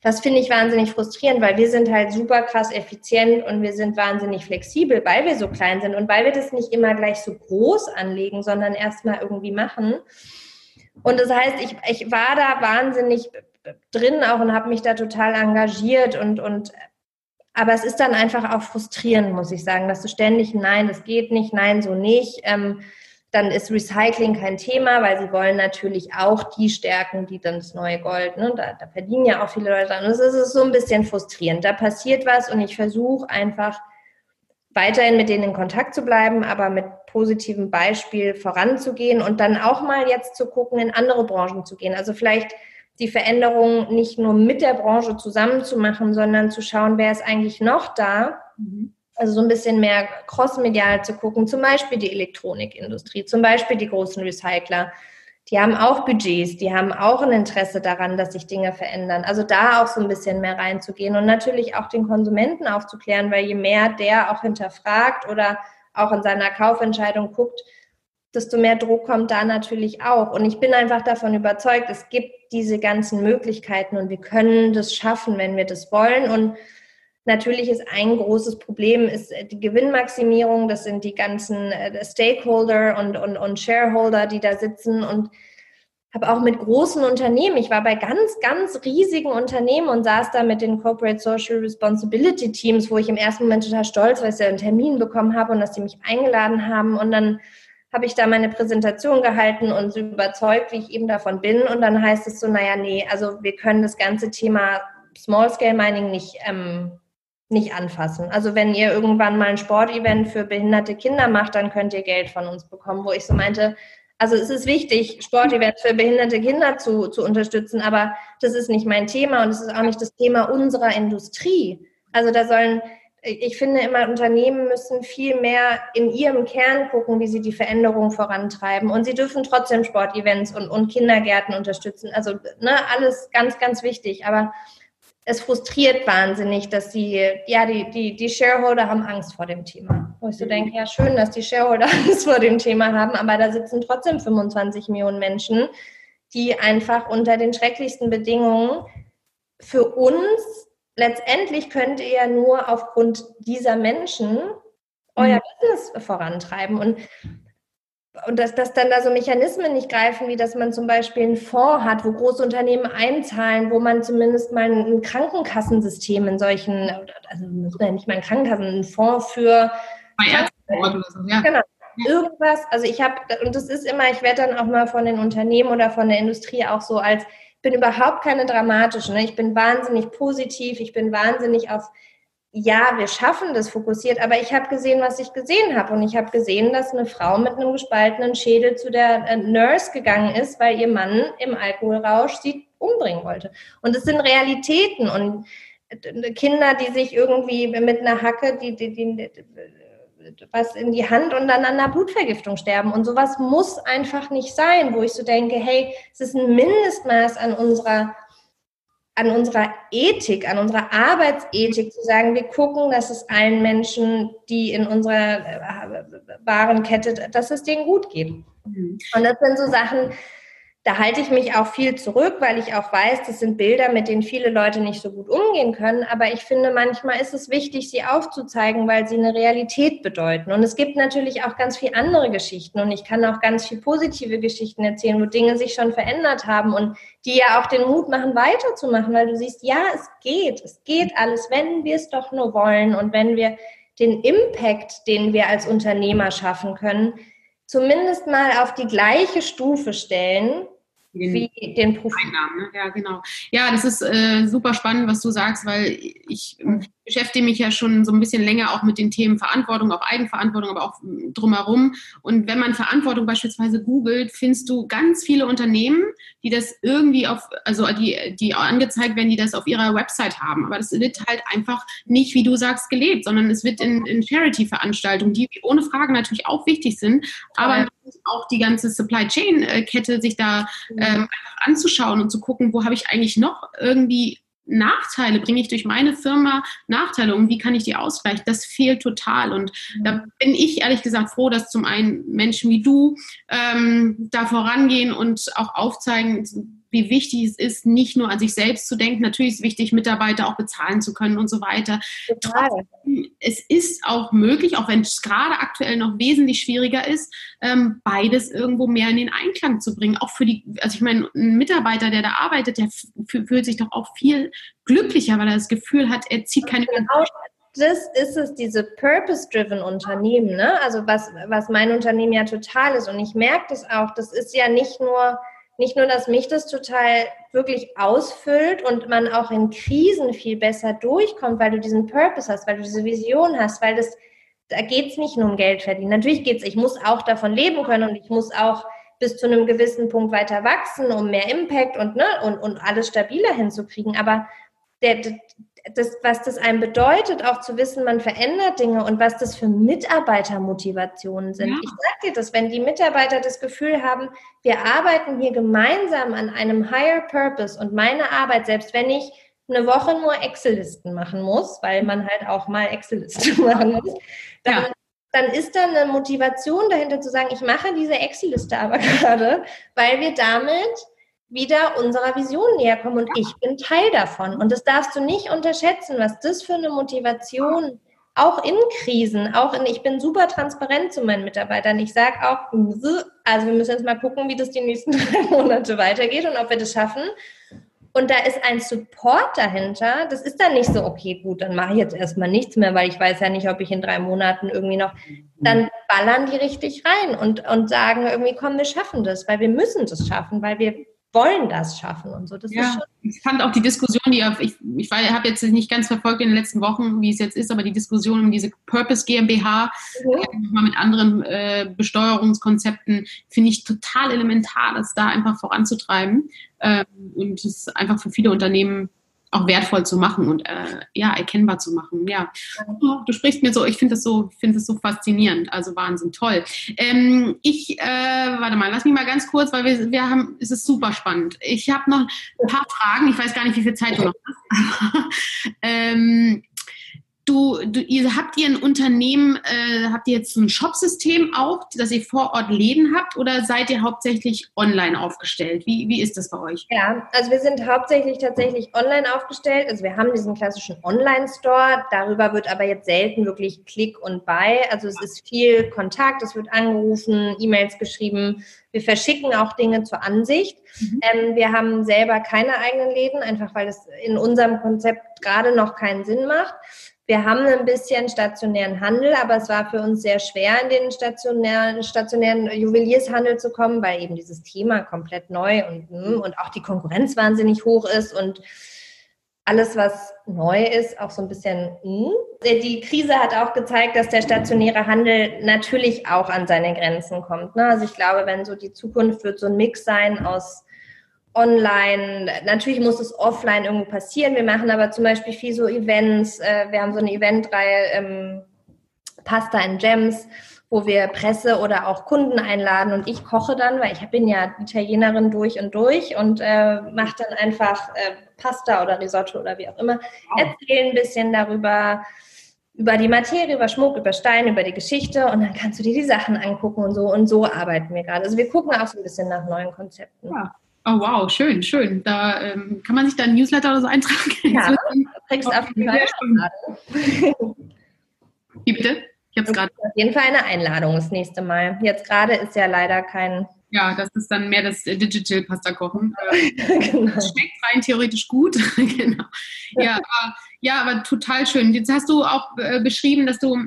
das finde ich wahnsinnig frustrierend, weil wir sind halt super krass effizient und wir sind wahnsinnig flexibel, weil wir so klein sind und weil wir das nicht immer gleich so groß anlegen, sondern erstmal irgendwie machen. Und das heißt, ich, ich war da wahnsinnig drin auch und habe mich da total engagiert und, und aber es ist dann einfach auch frustrierend, muss ich sagen, dass du ständig, nein, das geht nicht, nein, so nicht. Ähm, dann ist Recycling kein Thema, weil sie wollen natürlich auch die stärken, die dann das neue Gold, ne? da, da verdienen ja auch viele Leute dran. Es ist so ein bisschen frustrierend. Da passiert was und ich versuche einfach weiterhin mit denen in Kontakt zu bleiben, aber mit positivem Beispiel voranzugehen und dann auch mal jetzt zu gucken, in andere Branchen zu gehen. Also vielleicht die Veränderung nicht nur mit der Branche zusammen zu machen, sondern zu schauen, wer ist eigentlich noch da. Mhm. Also so ein bisschen mehr crossmedial zu gucken, zum Beispiel die Elektronikindustrie, zum Beispiel die großen Recycler. Die haben auch Budgets, die haben auch ein Interesse daran, dass sich Dinge verändern. Also da auch so ein bisschen mehr reinzugehen und natürlich auch den Konsumenten aufzuklären, weil je mehr der auch hinterfragt oder auch in seiner Kaufentscheidung guckt, desto mehr Druck kommt da natürlich auch. Und ich bin einfach davon überzeugt, es gibt diese ganzen Möglichkeiten und wir können das schaffen, wenn wir das wollen. Und natürlich ist ein großes Problem ist die Gewinnmaximierung. Das sind die ganzen äh, Stakeholder und, und, und Shareholder, die da sitzen und habe auch mit großen Unternehmen, ich war bei ganz, ganz riesigen Unternehmen und saß da mit den Corporate Social Responsibility Teams, wo ich im ersten Moment total stolz war, dass ich einen Termin bekommen habe und dass sie mich eingeladen haben und dann habe ich da meine Präsentation gehalten und so überzeugt, wie ich eben davon bin. Und dann heißt es so, naja, nee, also wir können das ganze Thema Small Scale Mining nicht, ähm, nicht anfassen. Also wenn ihr irgendwann mal ein Sportevent für behinderte Kinder macht, dann könnt ihr Geld von uns bekommen, wo ich so meinte, also es ist wichtig, Sportevents für behinderte Kinder zu, zu unterstützen, aber das ist nicht mein Thema und es ist auch nicht das Thema unserer Industrie. Also da sollen ich finde immer, Unternehmen müssen viel mehr in ihrem Kern gucken, wie sie die Veränderung vorantreiben. Und sie dürfen trotzdem Sportevents und, und Kindergärten unterstützen. Also ne, alles ganz, ganz wichtig. Aber es frustriert wahnsinnig, dass die, ja, die, die, die Shareholder haben Angst vor dem Thema. Wo ich so mhm. denke, ja, schön, dass die Shareholder (laughs) Angst vor dem Thema haben, aber da sitzen trotzdem 25 Millionen Menschen, die einfach unter den schrecklichsten Bedingungen für uns letztendlich könnt ihr ja nur aufgrund dieser Menschen euer mhm. Business vorantreiben. Und, und dass, dass dann da so Mechanismen nicht greifen, wie dass man zum Beispiel einen Fonds hat, wo große Unternehmen einzahlen, wo man zumindest mal ein Krankenkassensystem in solchen, also nicht mal ein Krankenkassen, ein Fonds für Ärzten oder so, ja. Genau irgendwas, also ich habe, und das ist immer, ich werde dann auch mal von den Unternehmen oder von der Industrie auch so als bin überhaupt keine dramatische. Ne? Ich bin wahnsinnig positiv, ich bin wahnsinnig auf, ja, wir schaffen das fokussiert, aber ich habe gesehen, was ich gesehen habe. Und ich habe gesehen, dass eine Frau mit einem gespaltenen Schädel zu der äh, Nurse gegangen ist, weil ihr Mann im Alkoholrausch sie umbringen wollte. Und es sind Realitäten und äh, Kinder, die sich irgendwie mit einer Hacke, die, die, die was in die Hand und dann an einer Blutvergiftung sterben. Und sowas muss einfach nicht sein, wo ich so denke, hey, es ist ein Mindestmaß an unserer, an unserer Ethik, an unserer Arbeitsethik zu sagen, wir gucken, dass es allen Menschen, die in unserer äh, Warenkette, dass es denen gut geht. Mhm. Und das sind so Sachen, da halte ich mich auch viel zurück, weil ich auch weiß, das sind Bilder, mit denen viele Leute nicht so gut umgehen können. Aber ich finde, manchmal ist es wichtig, sie aufzuzeigen, weil sie eine Realität bedeuten. Und es gibt natürlich auch ganz viele andere Geschichten. Und ich kann auch ganz viele positive Geschichten erzählen, wo Dinge sich schon verändert haben und die ja auch den Mut machen, weiterzumachen, weil du siehst, ja, es geht, es geht alles, wenn wir es doch nur wollen und wenn wir den Impact, den wir als Unternehmer schaffen können, zumindest mal auf die gleiche Stufe stellen den, wie den Profit. Einnahmen, ne? Ja, genau. Ja, das ist äh, super spannend, was du sagst, weil ich äh, beschäftige mich ja schon so ein bisschen länger auch mit den Themen Verantwortung, auch Eigenverantwortung, aber auch hm, drumherum. Und wenn man Verantwortung beispielsweise googelt, findest du ganz viele Unternehmen, die das irgendwie auf, also die, die angezeigt werden, die das auf ihrer Website haben. Aber das wird halt einfach nicht, wie du sagst, gelebt, sondern es wird in, in Charity-Veranstaltungen, die ohne Frage natürlich auch wichtig sind, aber auch die ganze Supply Chain-Kette sich da ähm, anzuschauen und zu gucken, wo habe ich eigentlich noch irgendwie Nachteile, bringe ich durch meine Firma Nachteile und wie kann ich die ausgleichen? Das fehlt total. Und mhm. da bin ich ehrlich gesagt froh, dass zum einen Menschen wie du ähm, da vorangehen und auch aufzeigen, wie wichtig es ist, nicht nur an sich selbst zu denken. Natürlich ist es wichtig, Mitarbeiter auch bezahlen zu können und so weiter. Trotzdem, es ist auch möglich, auch wenn es gerade aktuell noch wesentlich schwieriger ist, ähm, beides irgendwo mehr in den Einklang zu bringen. Auch für die, also ich meine, ein Mitarbeiter, der da arbeitet, der fühlt sich doch auch viel glücklicher, weil er das Gefühl hat, er zieht keine genau das ist es, diese purpose-driven Unternehmen, ne? Also was, was mein Unternehmen ja total ist. Und ich merke das auch, das ist ja nicht nur nicht nur, dass mich das total wirklich ausfüllt und man auch in Krisen viel besser durchkommt, weil du diesen Purpose hast, weil du diese Vision hast, weil das, da geht es nicht nur um Geld verdienen. Natürlich geht es, ich muss auch davon leben können und ich muss auch bis zu einem gewissen Punkt weiter wachsen, um mehr Impact und, ne, und, und alles stabiler hinzukriegen. Aber der, das, was das einem bedeutet, auch zu wissen, man verändert Dinge und was das für Mitarbeitermotivationen sind. Ja. Ich sage dir das, wenn die Mitarbeiter das Gefühl haben, wir arbeiten hier gemeinsam an einem higher purpose und meine Arbeit, selbst wenn ich eine Woche nur Excel-Listen machen muss, weil man halt auch mal Excel-Listen (laughs) machen muss, dann, ja. dann ist da eine Motivation dahinter zu sagen, ich mache diese Excel-Liste aber (laughs) gerade, weil wir damit wieder unserer Vision näher kommen und ich bin Teil davon. Und das darfst du nicht unterschätzen, was das für eine Motivation auch in Krisen, auch in, ich bin super transparent zu meinen Mitarbeitern. Ich sage auch, also wir müssen jetzt mal gucken, wie das die nächsten (laughs) drei Monate weitergeht und ob wir das schaffen. Und da ist ein Support dahinter. Das ist dann nicht so, okay, gut, dann mache ich jetzt erstmal nichts mehr, weil ich weiß ja nicht, ob ich in drei Monaten irgendwie noch. Dann ballern die richtig rein und, und sagen irgendwie, komm, wir schaffen das, weil wir müssen das schaffen, weil wir wollen das schaffen und so. Das ja, ich fand auch die Diskussion, die auf, ich, ich habe jetzt nicht ganz verfolgt in den letzten Wochen, wie es jetzt ist, aber die Diskussion um diese Purpose GmbH mhm. äh, mit anderen äh, Besteuerungskonzepten finde ich total elementar, das da einfach voranzutreiben ähm, und es einfach für viele Unternehmen auch wertvoll zu machen und äh, ja, erkennbar zu machen. Ja, oh, du sprichst mir so, ich finde das so, finde das so faszinierend, also Wahnsinn, toll. Ähm, ich, äh, warte mal, lass mich mal ganz kurz, weil wir, wir haben, es ist super spannend. Ich habe noch ein paar Fragen, ich weiß gar nicht, wie viel Zeit du noch hast. ähm, Du, du, ihr habt ihr ein Unternehmen, äh, habt ihr jetzt ein Shopsystem auch, dass ihr vor Ort Läden habt oder seid ihr hauptsächlich online aufgestellt? Wie, wie ist das bei euch? Ja, also wir sind hauptsächlich tatsächlich online aufgestellt. Also wir haben diesen klassischen Online-Store, darüber wird aber jetzt selten wirklich Klick und Buy. Also es ist viel Kontakt, es wird angerufen, E-Mails geschrieben. Wir verschicken auch Dinge zur Ansicht. Mhm. Ähm, wir haben selber keine eigenen Läden, einfach weil es in unserem Konzept gerade noch keinen Sinn macht. Wir haben ein bisschen stationären Handel, aber es war für uns sehr schwer, in den stationären, stationären Juweliershandel zu kommen, weil eben dieses Thema komplett neu und, hm, und auch die Konkurrenz wahnsinnig hoch ist und alles, was neu ist, auch so ein bisschen. Hm. Die Krise hat auch gezeigt, dass der stationäre Handel natürlich auch an seine Grenzen kommt. Ne? Also ich glaube, wenn so die Zukunft wird so ein Mix sein aus online. Natürlich muss es offline irgendwo passieren. Wir machen aber zum Beispiel viel so Events. Äh, wir haben so eine Eventreihe ähm, Pasta and Gems, wo wir Presse oder auch Kunden einladen und ich koche dann, weil ich bin ja Italienerin durch und durch und äh, mache dann einfach äh, Pasta oder Risotto oder wie auch immer. Erzähle ein bisschen darüber, über die Materie, über Schmuck, über Stein, über die Geschichte und dann kannst du dir die Sachen angucken und so und so arbeiten wir gerade. Also wir gucken auch so ein bisschen nach neuen Konzepten. Ja. Oh wow, schön, schön. Da ähm, kann man sich da ein Newsletter oder so eintragen. Ja, kriegst auf jeden Fall Wie bitte? Ich habe gerade. Auf jeden Fall eine Einladung das nächste Mal. Jetzt gerade ist ja leider kein. Ja, das ist dann mehr das Digital Pasta kochen. (laughs) genau. Das schmeckt rein theoretisch gut. (laughs) genau. Ja, aber, ja, aber total schön. Jetzt hast du auch äh, beschrieben, dass du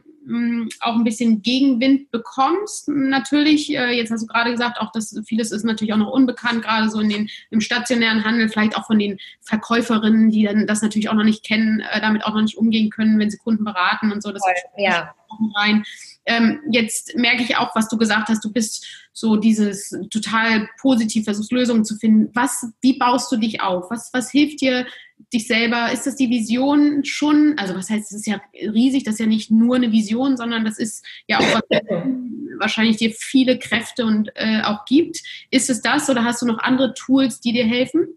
auch ein bisschen Gegenwind bekommst. Natürlich, äh, jetzt hast du gerade gesagt, auch das vieles ist natürlich auch noch unbekannt, gerade so in den, im stationären Handel, vielleicht auch von den Verkäuferinnen, die dann das natürlich auch noch nicht kennen, äh, damit auch noch nicht umgehen können, wenn sie Kunden beraten und so. Das ja. rein. Ähm, jetzt merke ich auch, was du gesagt hast, du bist so dieses total positiv, versuchst Lösungen zu finden. Was, wie baust du dich auf? Was, was hilft dir, dich selber? Ist das die Vision schon? Also was heißt, es ist ja riesig, das ist ja nicht nur eine Vision, sondern das ist ja auch was (laughs) wahrscheinlich dir viele Kräfte und äh, auch gibt. Ist es das oder hast du noch andere Tools, die dir helfen?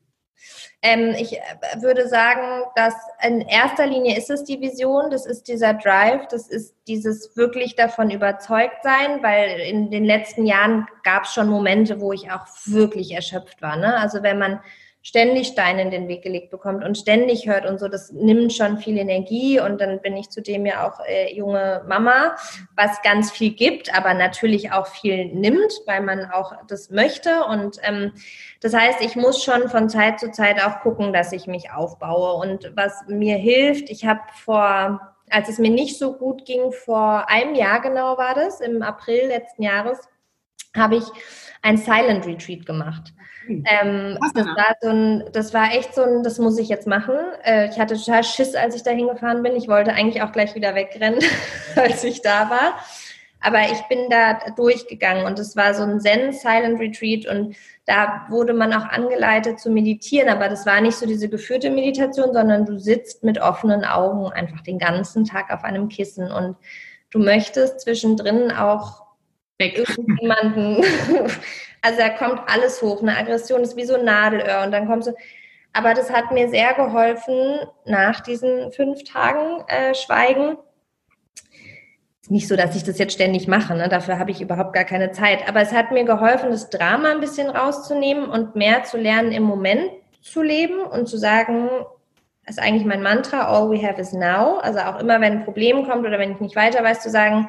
Ähm, ich äh, würde sagen, dass in erster Linie ist es die Vision, das ist dieser Drive, das ist dieses wirklich davon überzeugt sein, weil in den letzten Jahren gab es schon Momente, wo ich auch wirklich erschöpft war. Ne? Also wenn man ständig Steine in den Weg gelegt bekommt und ständig hört und so, das nimmt schon viel Energie. Und dann bin ich zudem ja auch äh, junge Mama, was ganz viel gibt, aber natürlich auch viel nimmt, weil man auch das möchte. Und ähm, das heißt, ich muss schon von Zeit zu Zeit auch gucken, dass ich mich aufbaue. Und was mir hilft, ich habe vor als es mir nicht so gut ging, vor einem Jahr genau war das, im April letzten Jahres, habe ich ein Silent Retreat gemacht. Ähm, das, war so ein, das war echt so ein, das muss ich jetzt machen. Äh, ich hatte total Schiss, als ich da hingefahren bin. Ich wollte eigentlich auch gleich wieder wegrennen, (laughs) als ich da war. Aber ich bin da durchgegangen und es war so ein Zen Silent Retreat und da wurde man auch angeleitet zu meditieren, aber das war nicht so diese geführte Meditation, sondern du sitzt mit offenen Augen einfach den ganzen Tag auf einem Kissen und du möchtest zwischendrin auch weg. irgendjemanden (laughs) Also da kommt alles hoch. Eine Aggression ist wie so ein Nadelöhr und dann kommst du. Aber das hat mir sehr geholfen nach diesen fünf Tagen äh, Schweigen. Nicht so, dass ich das jetzt ständig mache, ne? dafür habe ich überhaupt gar keine Zeit. Aber es hat mir geholfen, das Drama ein bisschen rauszunehmen und mehr zu lernen, im Moment zu leben und zu sagen, das ist eigentlich mein Mantra, all we have is now. Also auch immer, wenn ein Problem kommt oder wenn ich nicht weiter weiß, zu sagen,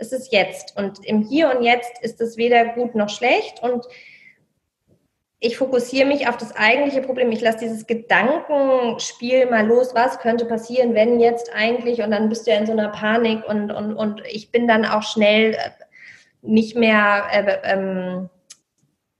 es ist jetzt. Und im Hier und Jetzt ist es weder gut noch schlecht. Und ich fokussiere mich auf das eigentliche Problem. Ich lasse dieses Gedankenspiel mal los. Was könnte passieren, wenn jetzt eigentlich? Und dann bist du ja in so einer Panik und, und, und ich bin dann auch schnell äh, nicht mehr äh, ähm,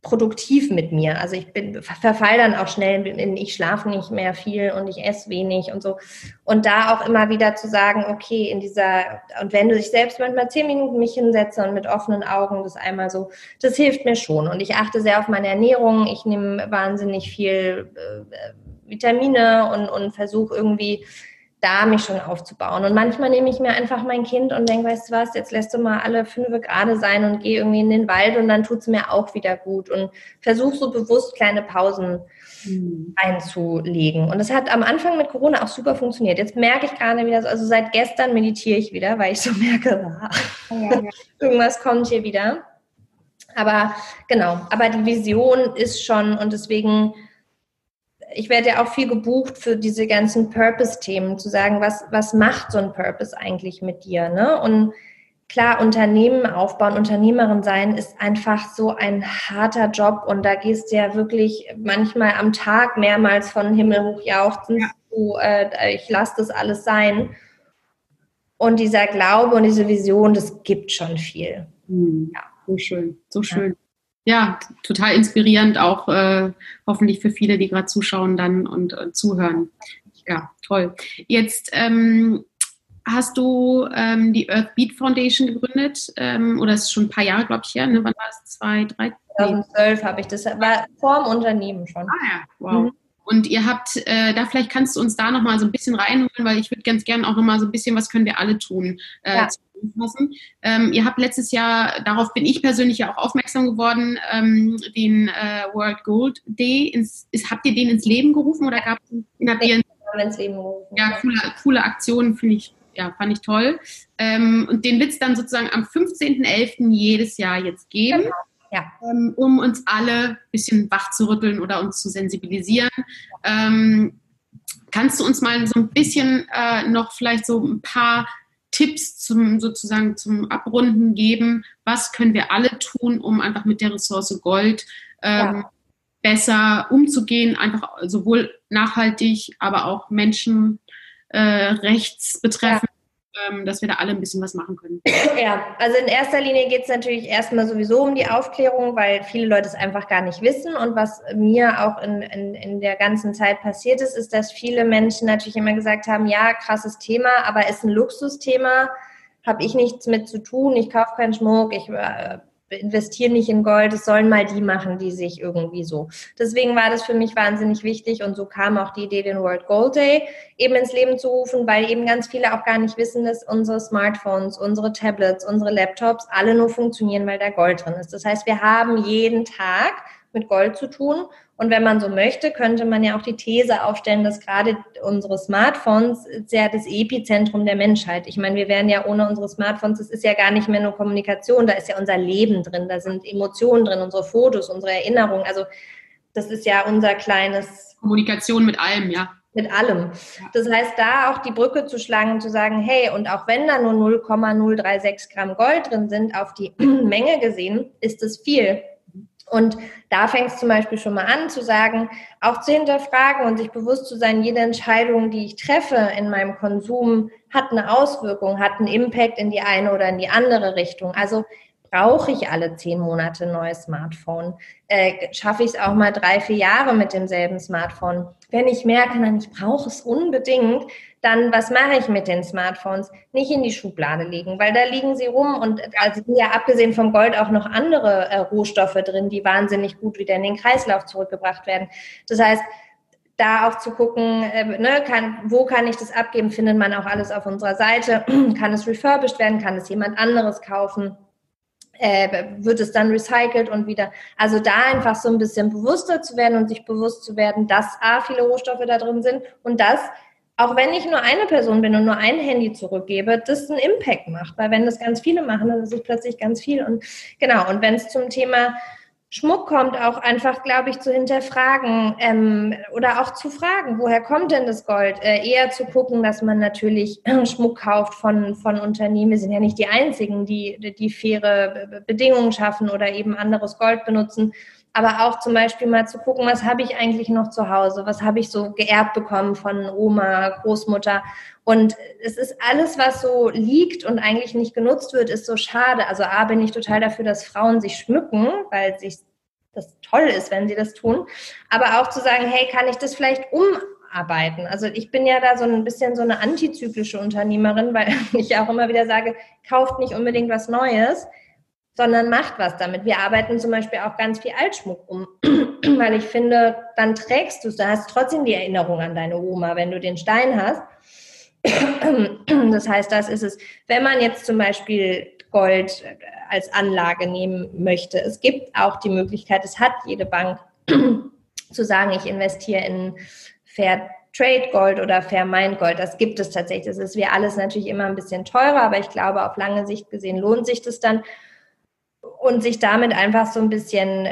produktiv mit mir. Also ich bin verfall dann auch schnell in, ich schlafe nicht mehr viel und ich esse wenig und so. Und da auch immer wieder zu sagen, okay, in dieser, und wenn du dich selbst manchmal zehn Minuten mich hinsetze und mit offenen Augen das einmal so, das hilft mir schon. Und ich achte sehr auf meine Ernährung. Ich nehme wahnsinnig viel äh, Vitamine und, und versuche irgendwie da mich schon aufzubauen. Und manchmal nehme ich mir einfach mein Kind und denke, weißt du was, jetzt lässt du mal alle fünf gerade sein und gehe irgendwie in den Wald und dann tut es mir auch wieder gut. Und versuche so bewusst kleine Pausen mhm. einzulegen. Und das hat am Anfang mit Corona auch super funktioniert. Jetzt merke ich gerade wieder, also seit gestern meditiere ich wieder, weil ich so merke, (laughs) ah, ja, ja. irgendwas kommt hier wieder. Aber genau, aber die Vision ist schon und deswegen ich werde ja auch viel gebucht für diese ganzen Purpose-Themen, zu sagen, was, was macht so ein Purpose eigentlich mit dir? Ne? Und klar, Unternehmen aufbauen, Unternehmerin sein ist einfach so ein harter Job und da gehst du ja wirklich manchmal am Tag mehrmals von Himmel hoch jauchzen ja. zu, äh, ich lasse das alles sein. Und dieser Glaube und diese Vision, das gibt schon viel. Mhm. Ja. So schön, so schön. Ja total inspirierend, auch äh, hoffentlich für viele, die gerade zuschauen dann und äh, zuhören. Ja, toll. Jetzt ähm, hast du ähm, die Earth Beat Foundation gegründet, ähm, oder ist schon ein paar Jahre, glaube ich, her, ne? Wann war es? Zwei, drei? 2012 habe ich das, war vor dem Unternehmen schon. Ah ja, wow. Mhm. Und ihr habt, äh, da vielleicht kannst du uns da nochmal so ein bisschen reinholen, weil ich würde ganz gerne auch nochmal so ein bisschen, was können wir alle tun, äh, ja. Zusammenfassen. Ähm, ihr habt letztes Jahr, darauf bin ich persönlich ja auch aufmerksam geworden, ähm, den äh, World Gold Day, ins, ist, habt ihr den ins Leben gerufen oder gab es ins Leben gerufen? Ja, coole, coole Aktion, finde ich ja, fand ich toll. Ähm, und den wird es dann sozusagen am 15.11. jedes Jahr jetzt geben. Genau ja. ähm, um uns alle ein bisschen wach zu rütteln oder uns zu sensibilisieren. Ähm, kannst du uns mal so ein bisschen äh, noch vielleicht so ein paar Tipps zum sozusagen zum Abrunden geben? Was können wir alle tun, um einfach mit der Ressource Gold ähm, ja. besser umzugehen, einfach sowohl nachhaltig, aber auch Menschenrechts äh, betreffend? Ja ähm, dass wir da alle ein bisschen was machen können. Ja, also in erster Linie geht es natürlich erstmal sowieso um die Aufklärung, weil viele Leute es einfach gar nicht wissen. Und was mir auch in, in, in der ganzen Zeit passiert ist, ist, dass viele Menschen natürlich immer gesagt haben, ja, krasses Thema, aber ist ein Luxusthema, habe ich nichts mit zu tun, ich kaufe keinen Schmuck, ich äh, investieren nicht in Gold, es sollen mal die machen, die sich irgendwie so. Deswegen war das für mich wahnsinnig wichtig und so kam auch die Idee, den World Gold Day eben ins Leben zu rufen, weil eben ganz viele auch gar nicht wissen, dass unsere Smartphones, unsere Tablets, unsere Laptops alle nur funktionieren, weil da Gold drin ist. Das heißt, wir haben jeden Tag mit Gold zu tun. Und wenn man so möchte, könnte man ja auch die These aufstellen, dass gerade unsere Smartphones sehr das Epizentrum der Menschheit. Ich meine, wir wären ja ohne unsere Smartphones, das ist ja gar nicht mehr nur Kommunikation, da ist ja unser Leben drin, da sind Emotionen drin, unsere Fotos, unsere Erinnerungen. Also das ist ja unser kleines. Kommunikation mit allem, ja. Mit allem. Das heißt, da auch die Brücke zu schlagen und zu sagen, hey, und auch wenn da nur 0,036 Gramm Gold drin sind, auf die (clears throat) Menge gesehen, ist es viel. Und da fängt es zum Beispiel schon mal an zu sagen, auch zu hinterfragen und sich bewusst zu sein, jede Entscheidung, die ich treffe in meinem Konsum, hat eine Auswirkung, hat einen Impact in die eine oder in die andere Richtung. Also brauche ich alle zehn Monate ein neues Smartphone? Äh, schaffe ich es auch mal drei, vier Jahre mit demselben Smartphone? Wenn ich merke, dann ich brauche es unbedingt, dann was mache ich mit den Smartphones? Nicht in die Schublade legen, weil da liegen sie rum und also sind ja abgesehen vom Gold auch noch andere äh, Rohstoffe drin, die wahnsinnig gut wieder in den Kreislauf zurückgebracht werden. Das heißt, da auch zu gucken, äh, ne, kann, wo kann ich das abgeben, findet man auch alles auf unserer Seite. (clears throat) kann es refurbished werden, kann es jemand anderes kaufen? Äh, wird es dann recycelt und wieder. Also da einfach so ein bisschen bewusster zu werden und sich bewusst zu werden, dass A, viele Rohstoffe da drin sind und dass auch wenn ich nur eine Person bin und nur ein Handy zurückgebe, das einen Impact macht. Weil wenn das ganz viele machen, dann ist es plötzlich ganz viel. Und genau, und wenn es zum Thema Schmuck kommt, auch einfach, glaube ich, zu hinterfragen ähm, oder auch zu fragen, woher kommt denn das Gold? Äh, eher zu gucken, dass man natürlich (clears throat) Schmuck kauft von, von Unternehmen. Wir sind ja nicht die Einzigen, die, die faire Bedingungen schaffen oder eben anderes Gold benutzen aber auch zum Beispiel mal zu gucken, was habe ich eigentlich noch zu Hause, was habe ich so geerbt bekommen von Oma, Großmutter. Und es ist alles, was so liegt und eigentlich nicht genutzt wird, ist so schade. Also A, bin ich total dafür, dass Frauen sich schmücken, weil sich das toll ist, wenn sie das tun. Aber auch zu sagen, hey, kann ich das vielleicht umarbeiten? Also ich bin ja da so ein bisschen so eine antizyklische Unternehmerin, weil (laughs) ich auch immer wieder sage, kauft nicht unbedingt was Neues, sondern macht was damit. Wir arbeiten zum Beispiel auch ganz viel Altschmuck um, (clears throat) weil ich finde, dann trägst du es, da hast trotzdem die Erinnerung an deine Oma, wenn du den Stein hast. (clears throat) Das heißt, das ist es. Wenn man jetzt zum Beispiel Gold als Anlage nehmen möchte, es gibt auch die Möglichkeit, es hat jede Bank (clears throat) zu sagen, ich investiere in Fair Trade Gold oder Fair Mind Gold. Das gibt es tatsächlich. Das ist wie alles natürlich immer ein bisschen teurer, aber ich glaube, auf lange Sicht gesehen lohnt sich das dann und sich damit einfach so ein bisschen,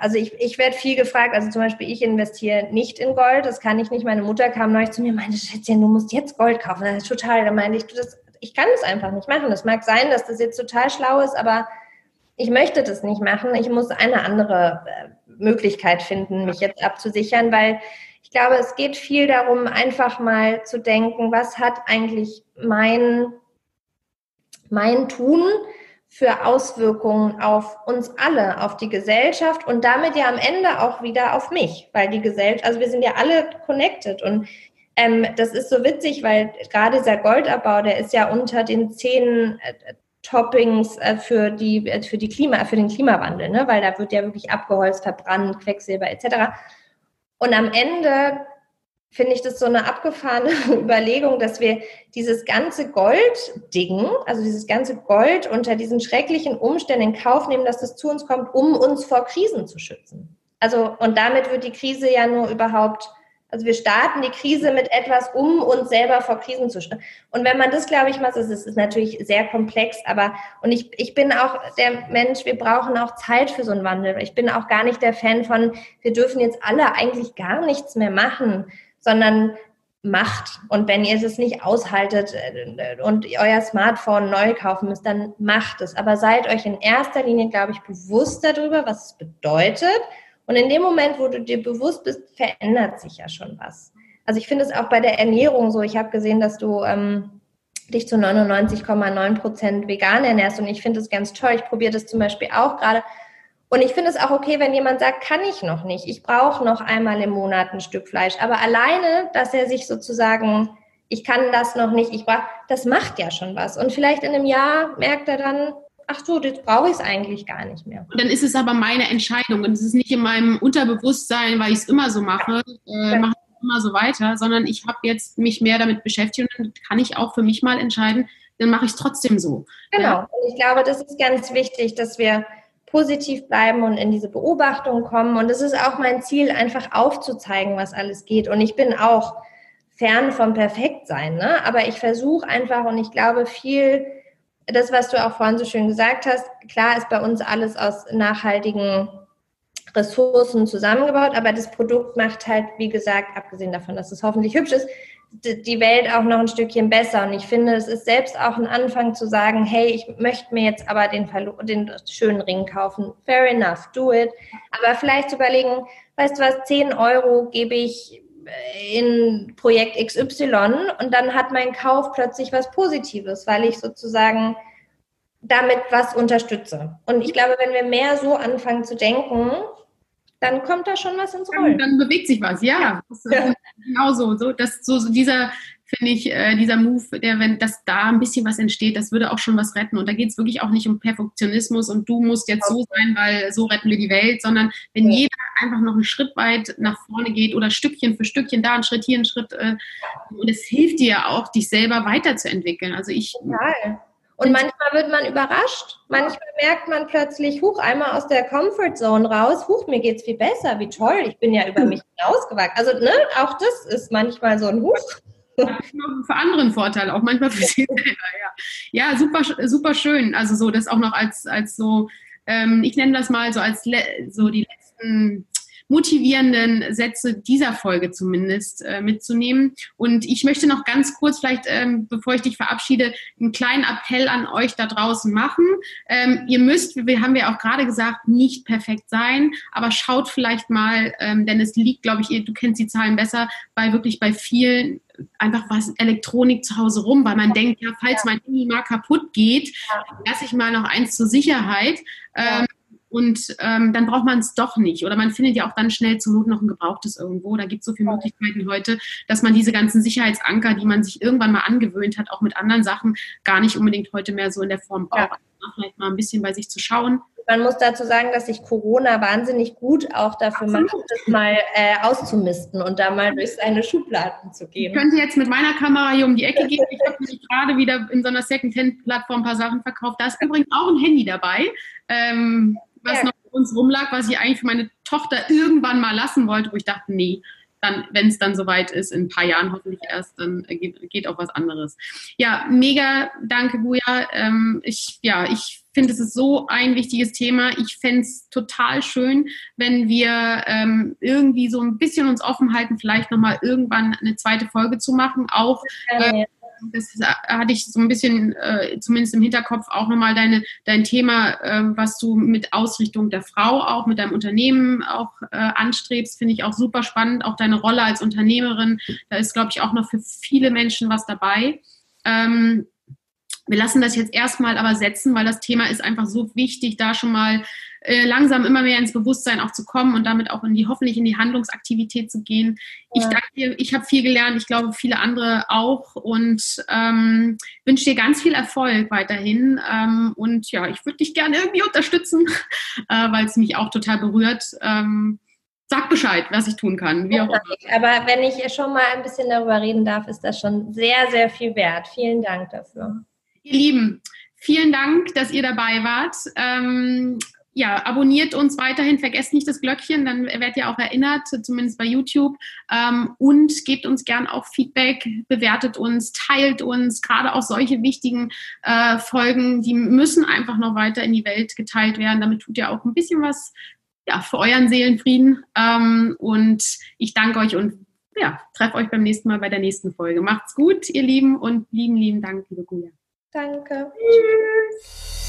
also ich, ich werde viel gefragt, also zum Beispiel ich investiere nicht in Gold, das kann ich nicht. Meine Mutter kam neulich zu mir und meinte, Schätzchen, du musst jetzt Gold kaufen. Das ist total, da meinte ich, du, das, ich kann es einfach nicht machen. Es mag sein, dass das jetzt total schlau ist, aber ich möchte das nicht machen. Ich muss eine andere äh, Möglichkeit finden, mich jetzt abzusichern, weil ich glaube, es geht viel darum, einfach mal zu denken, was hat eigentlich mein, mein Tun für Auswirkungen auf uns alle, auf die Gesellschaft und damit ja am Ende auch wieder auf mich, weil die Gesellschaft, also wir sind ja alle connected und ähm, das ist so witzig, weil gerade dieser Goldabbau, der ist ja unter den zehn äh, Toppings äh, für die äh, für die Klima für den Klimawandel, ne? weil da wird ja wirklich abgeholzt, verbrannt, Quecksilber etc. Und am Ende finde ich das so eine abgefahrene (laughs) Überlegung, dass wir dieses ganze Gold-Ding, also dieses ganze Gold unter diesen schrecklichen Umständen in Kauf nehmen, dass das zu uns kommt, um uns vor Krisen zu schützen. Also, und damit wird die Krise ja nur überhaupt, also wir starten die Krise mit etwas, um uns selber vor Krisen zu schützen. Und wenn man das, glaube ich, macht, ist es natürlich sehr komplex, aber, und ich, ich bin auch der Mensch, wir brauchen auch Zeit für so einen Wandel. Ich bin auch gar nicht der Fan von, wir dürfen jetzt alle eigentlich gar nichts mehr machen sondern macht. Und wenn ihr es nicht aushaltet äh, und euer Smartphone neu kaufen müsst, dann macht es. Aber seid euch in erster Linie, glaube ich, bewusst darüber, was es bedeutet. Und in dem Moment, wo du dir bewusst bist, verändert sich ja schon was. Also ich finde es auch bei der Ernährung so. Ich habe gesehen, dass du ähm, dich zu 99,9 Prozent vegan ernährst. Und ich finde es ganz toll. Ich probiere das zum Beispiel auch gerade und ich finde es auch okay, wenn jemand sagt, kann ich noch nicht. Ich brauche noch einmal im Monat ein Stück Fleisch. Aber alleine, dass er sich sozusagen, ich kann das noch nicht, ich brauche, das macht ja schon was. Und vielleicht in einem Jahr merkt er dann, ach so, jetzt brauche ich es eigentlich gar nicht mehr. Und dann ist es aber meine Entscheidung und es ist nicht in meinem Unterbewusstsein, weil ich es immer so mache, äh, mache ich immer so weiter, sondern ich habe jetzt mich mehr damit beschäftigt und dann kann ich auch für mich mal entscheiden, dann mache ich es trotzdem so. Genau. Ja. Und ich glaube, das ist ganz wichtig, dass wir positiv bleiben und in diese Beobachtung kommen. Und es ist auch mein Ziel, einfach aufzuzeigen, was alles geht. Und ich bin auch fern vom Perfektsein, ne? aber ich versuche einfach und ich glaube viel, das, was du auch vorhin so schön gesagt hast, klar ist bei uns alles aus nachhaltigen Ressourcen zusammengebaut, aber das Produkt macht halt, wie gesagt, abgesehen davon, dass es hoffentlich hübsch ist, die Welt auch noch ein Stückchen besser. Und ich finde, es ist selbst auch ein Anfang zu sagen, hey, ich möchte mir jetzt aber den, den schönen Ring kaufen. Fair enough, do it. Aber vielleicht zu überlegen, weißt du was, 10 Euro gebe ich äh, in Projekt XY und dann hat mein Kauf plötzlich was Positives, weil ich sozusagen damit was unterstütze. Und ich glaube, wenn wir mehr so anfangen zu denken, dann kommt da schon was ins Rollen. Dann, dann bewegt sich was, ja. ja. Genau so. so, das, so, so dieser, finde ich, äh, dieser Move, der, wenn das da ein bisschen was entsteht, das würde auch schon was retten. Und da geht es wirklich auch nicht um Perfektionismus und du musst jetzt so sein, weil so retten wir die Welt, sondern wenn ja. jeder einfach noch einen Schritt weit nach vorne geht oder Stückchen für Stückchen, da einen Schritt, hier einen Schritt, äh, und es hilft dir ja auch, dich selber weiterzuentwickeln. Also ich. Ja. Und manchmal wird man überrascht. Manchmal merkt man plötzlich, huch, einmal aus der Comfort Zone raus, huch, mir geht's viel besser, wie toll, ich bin ja über mich hinausgewachsen. Also, ne, auch das ist manchmal so ein Huch. für anderen Vorteil, auch manchmal für sie selber, ja. Ja, super, super schön. Also so, das auch noch als, als so, ähm, ich nenne das mal so als so die letzten motivierenden Sätze dieser Folge zumindest äh, mitzunehmen. Und ich möchte noch ganz kurz, vielleicht ähm, bevor ich dich verabschiede, einen kleinen Appell an euch da draußen machen. Ähm, ihr müsst, wir haben ja auch gerade gesagt, nicht perfekt sein, aber schaut vielleicht mal, ähm, denn es liegt, glaube ich, du kennst die Zahlen besser, bei wirklich bei vielen einfach was Elektronik zu Hause rum, weil man denkt, ja, falls mein Handy mal kaputt geht, lasse ich mal noch eins zur Sicherheit. Ähm, und ähm, dann braucht man es doch nicht. Oder man findet ja auch dann schnell zur Not noch ein gebrauchtes irgendwo. Da gibt es so viele Möglichkeiten heute, dass man diese ganzen Sicherheitsanker, die man sich irgendwann mal angewöhnt hat, auch mit anderen Sachen gar nicht unbedingt heute mehr so in der Form braucht. Ja. vielleicht mal ein bisschen bei sich zu schauen. Man muss dazu sagen, dass sich Corona wahnsinnig gut auch dafür Absolut. macht, das mal äh, auszumisten und da mal durch seine Schubladen zu gehen. Ich könnte jetzt mit meiner Kamera hier um die Ecke gehen. Ich habe nämlich gerade wieder in so einer Second-Hand-Plattform ein paar Sachen verkauft. Da ist übrigens auch ein Handy dabei, ähm, was noch bei uns rumlag, was ich eigentlich für meine Tochter irgendwann mal lassen wollte, wo ich dachte, nee, dann, wenn es dann soweit ist, in ein paar Jahren hoffentlich erst, dann geht, geht auch was anderes. Ja, mega, danke, Buja. Ähm, ich, ja, ich finde, es ist so ein wichtiges Thema. Ich fände es total schön, wenn wir ähm, irgendwie so ein bisschen uns offen halten, vielleicht nochmal irgendwann eine zweite Folge zu machen. Auch äh, das hatte ich so ein bisschen, äh, zumindest im Hinterkopf, auch nochmal deine, dein Thema, äh, was du mit Ausrichtung der Frau auch mit deinem Unternehmen auch äh, anstrebst, finde ich auch super spannend. Auch deine Rolle als Unternehmerin, da ist, glaube ich, auch noch für viele Menschen was dabei. Ähm, wir lassen das jetzt erstmal aber setzen, weil das Thema ist einfach so wichtig, da schon mal äh, langsam immer mehr ins Bewusstsein auch zu kommen und damit auch in die hoffentlich in die Handlungsaktivität zu gehen. Ja. Ich danke dir, ich habe viel gelernt, ich glaube viele andere auch und ähm, wünsche dir ganz viel Erfolg weiterhin. Ähm, und ja, ich würde dich gerne irgendwie unterstützen, (laughs) äh, weil es mich auch total berührt. Ähm, sag Bescheid, was ich tun kann. Wie auch immer. Aber wenn ich schon mal ein bisschen darüber reden darf, ist das schon sehr, sehr viel wert. Vielen Dank dafür. Ihr Lieben, vielen Dank, dass ihr dabei wart. Ähm, ja, abonniert uns weiterhin, vergesst nicht das Glöckchen, dann werdet ihr auch erinnert, zumindest bei YouTube. Ähm, und gebt uns gern auch Feedback, bewertet uns, teilt uns, gerade auch solche wichtigen äh, Folgen, die müssen einfach noch weiter in die Welt geteilt werden. Damit tut ihr auch ein bisschen was ja, für euren Seelenfrieden. Ähm, und ich danke euch und ja, treffe euch beim nächsten Mal bei der nächsten Folge. Macht's gut, ihr Lieben, und lieben, lieben Dank, liebe Gulia. Danke. Tschüss.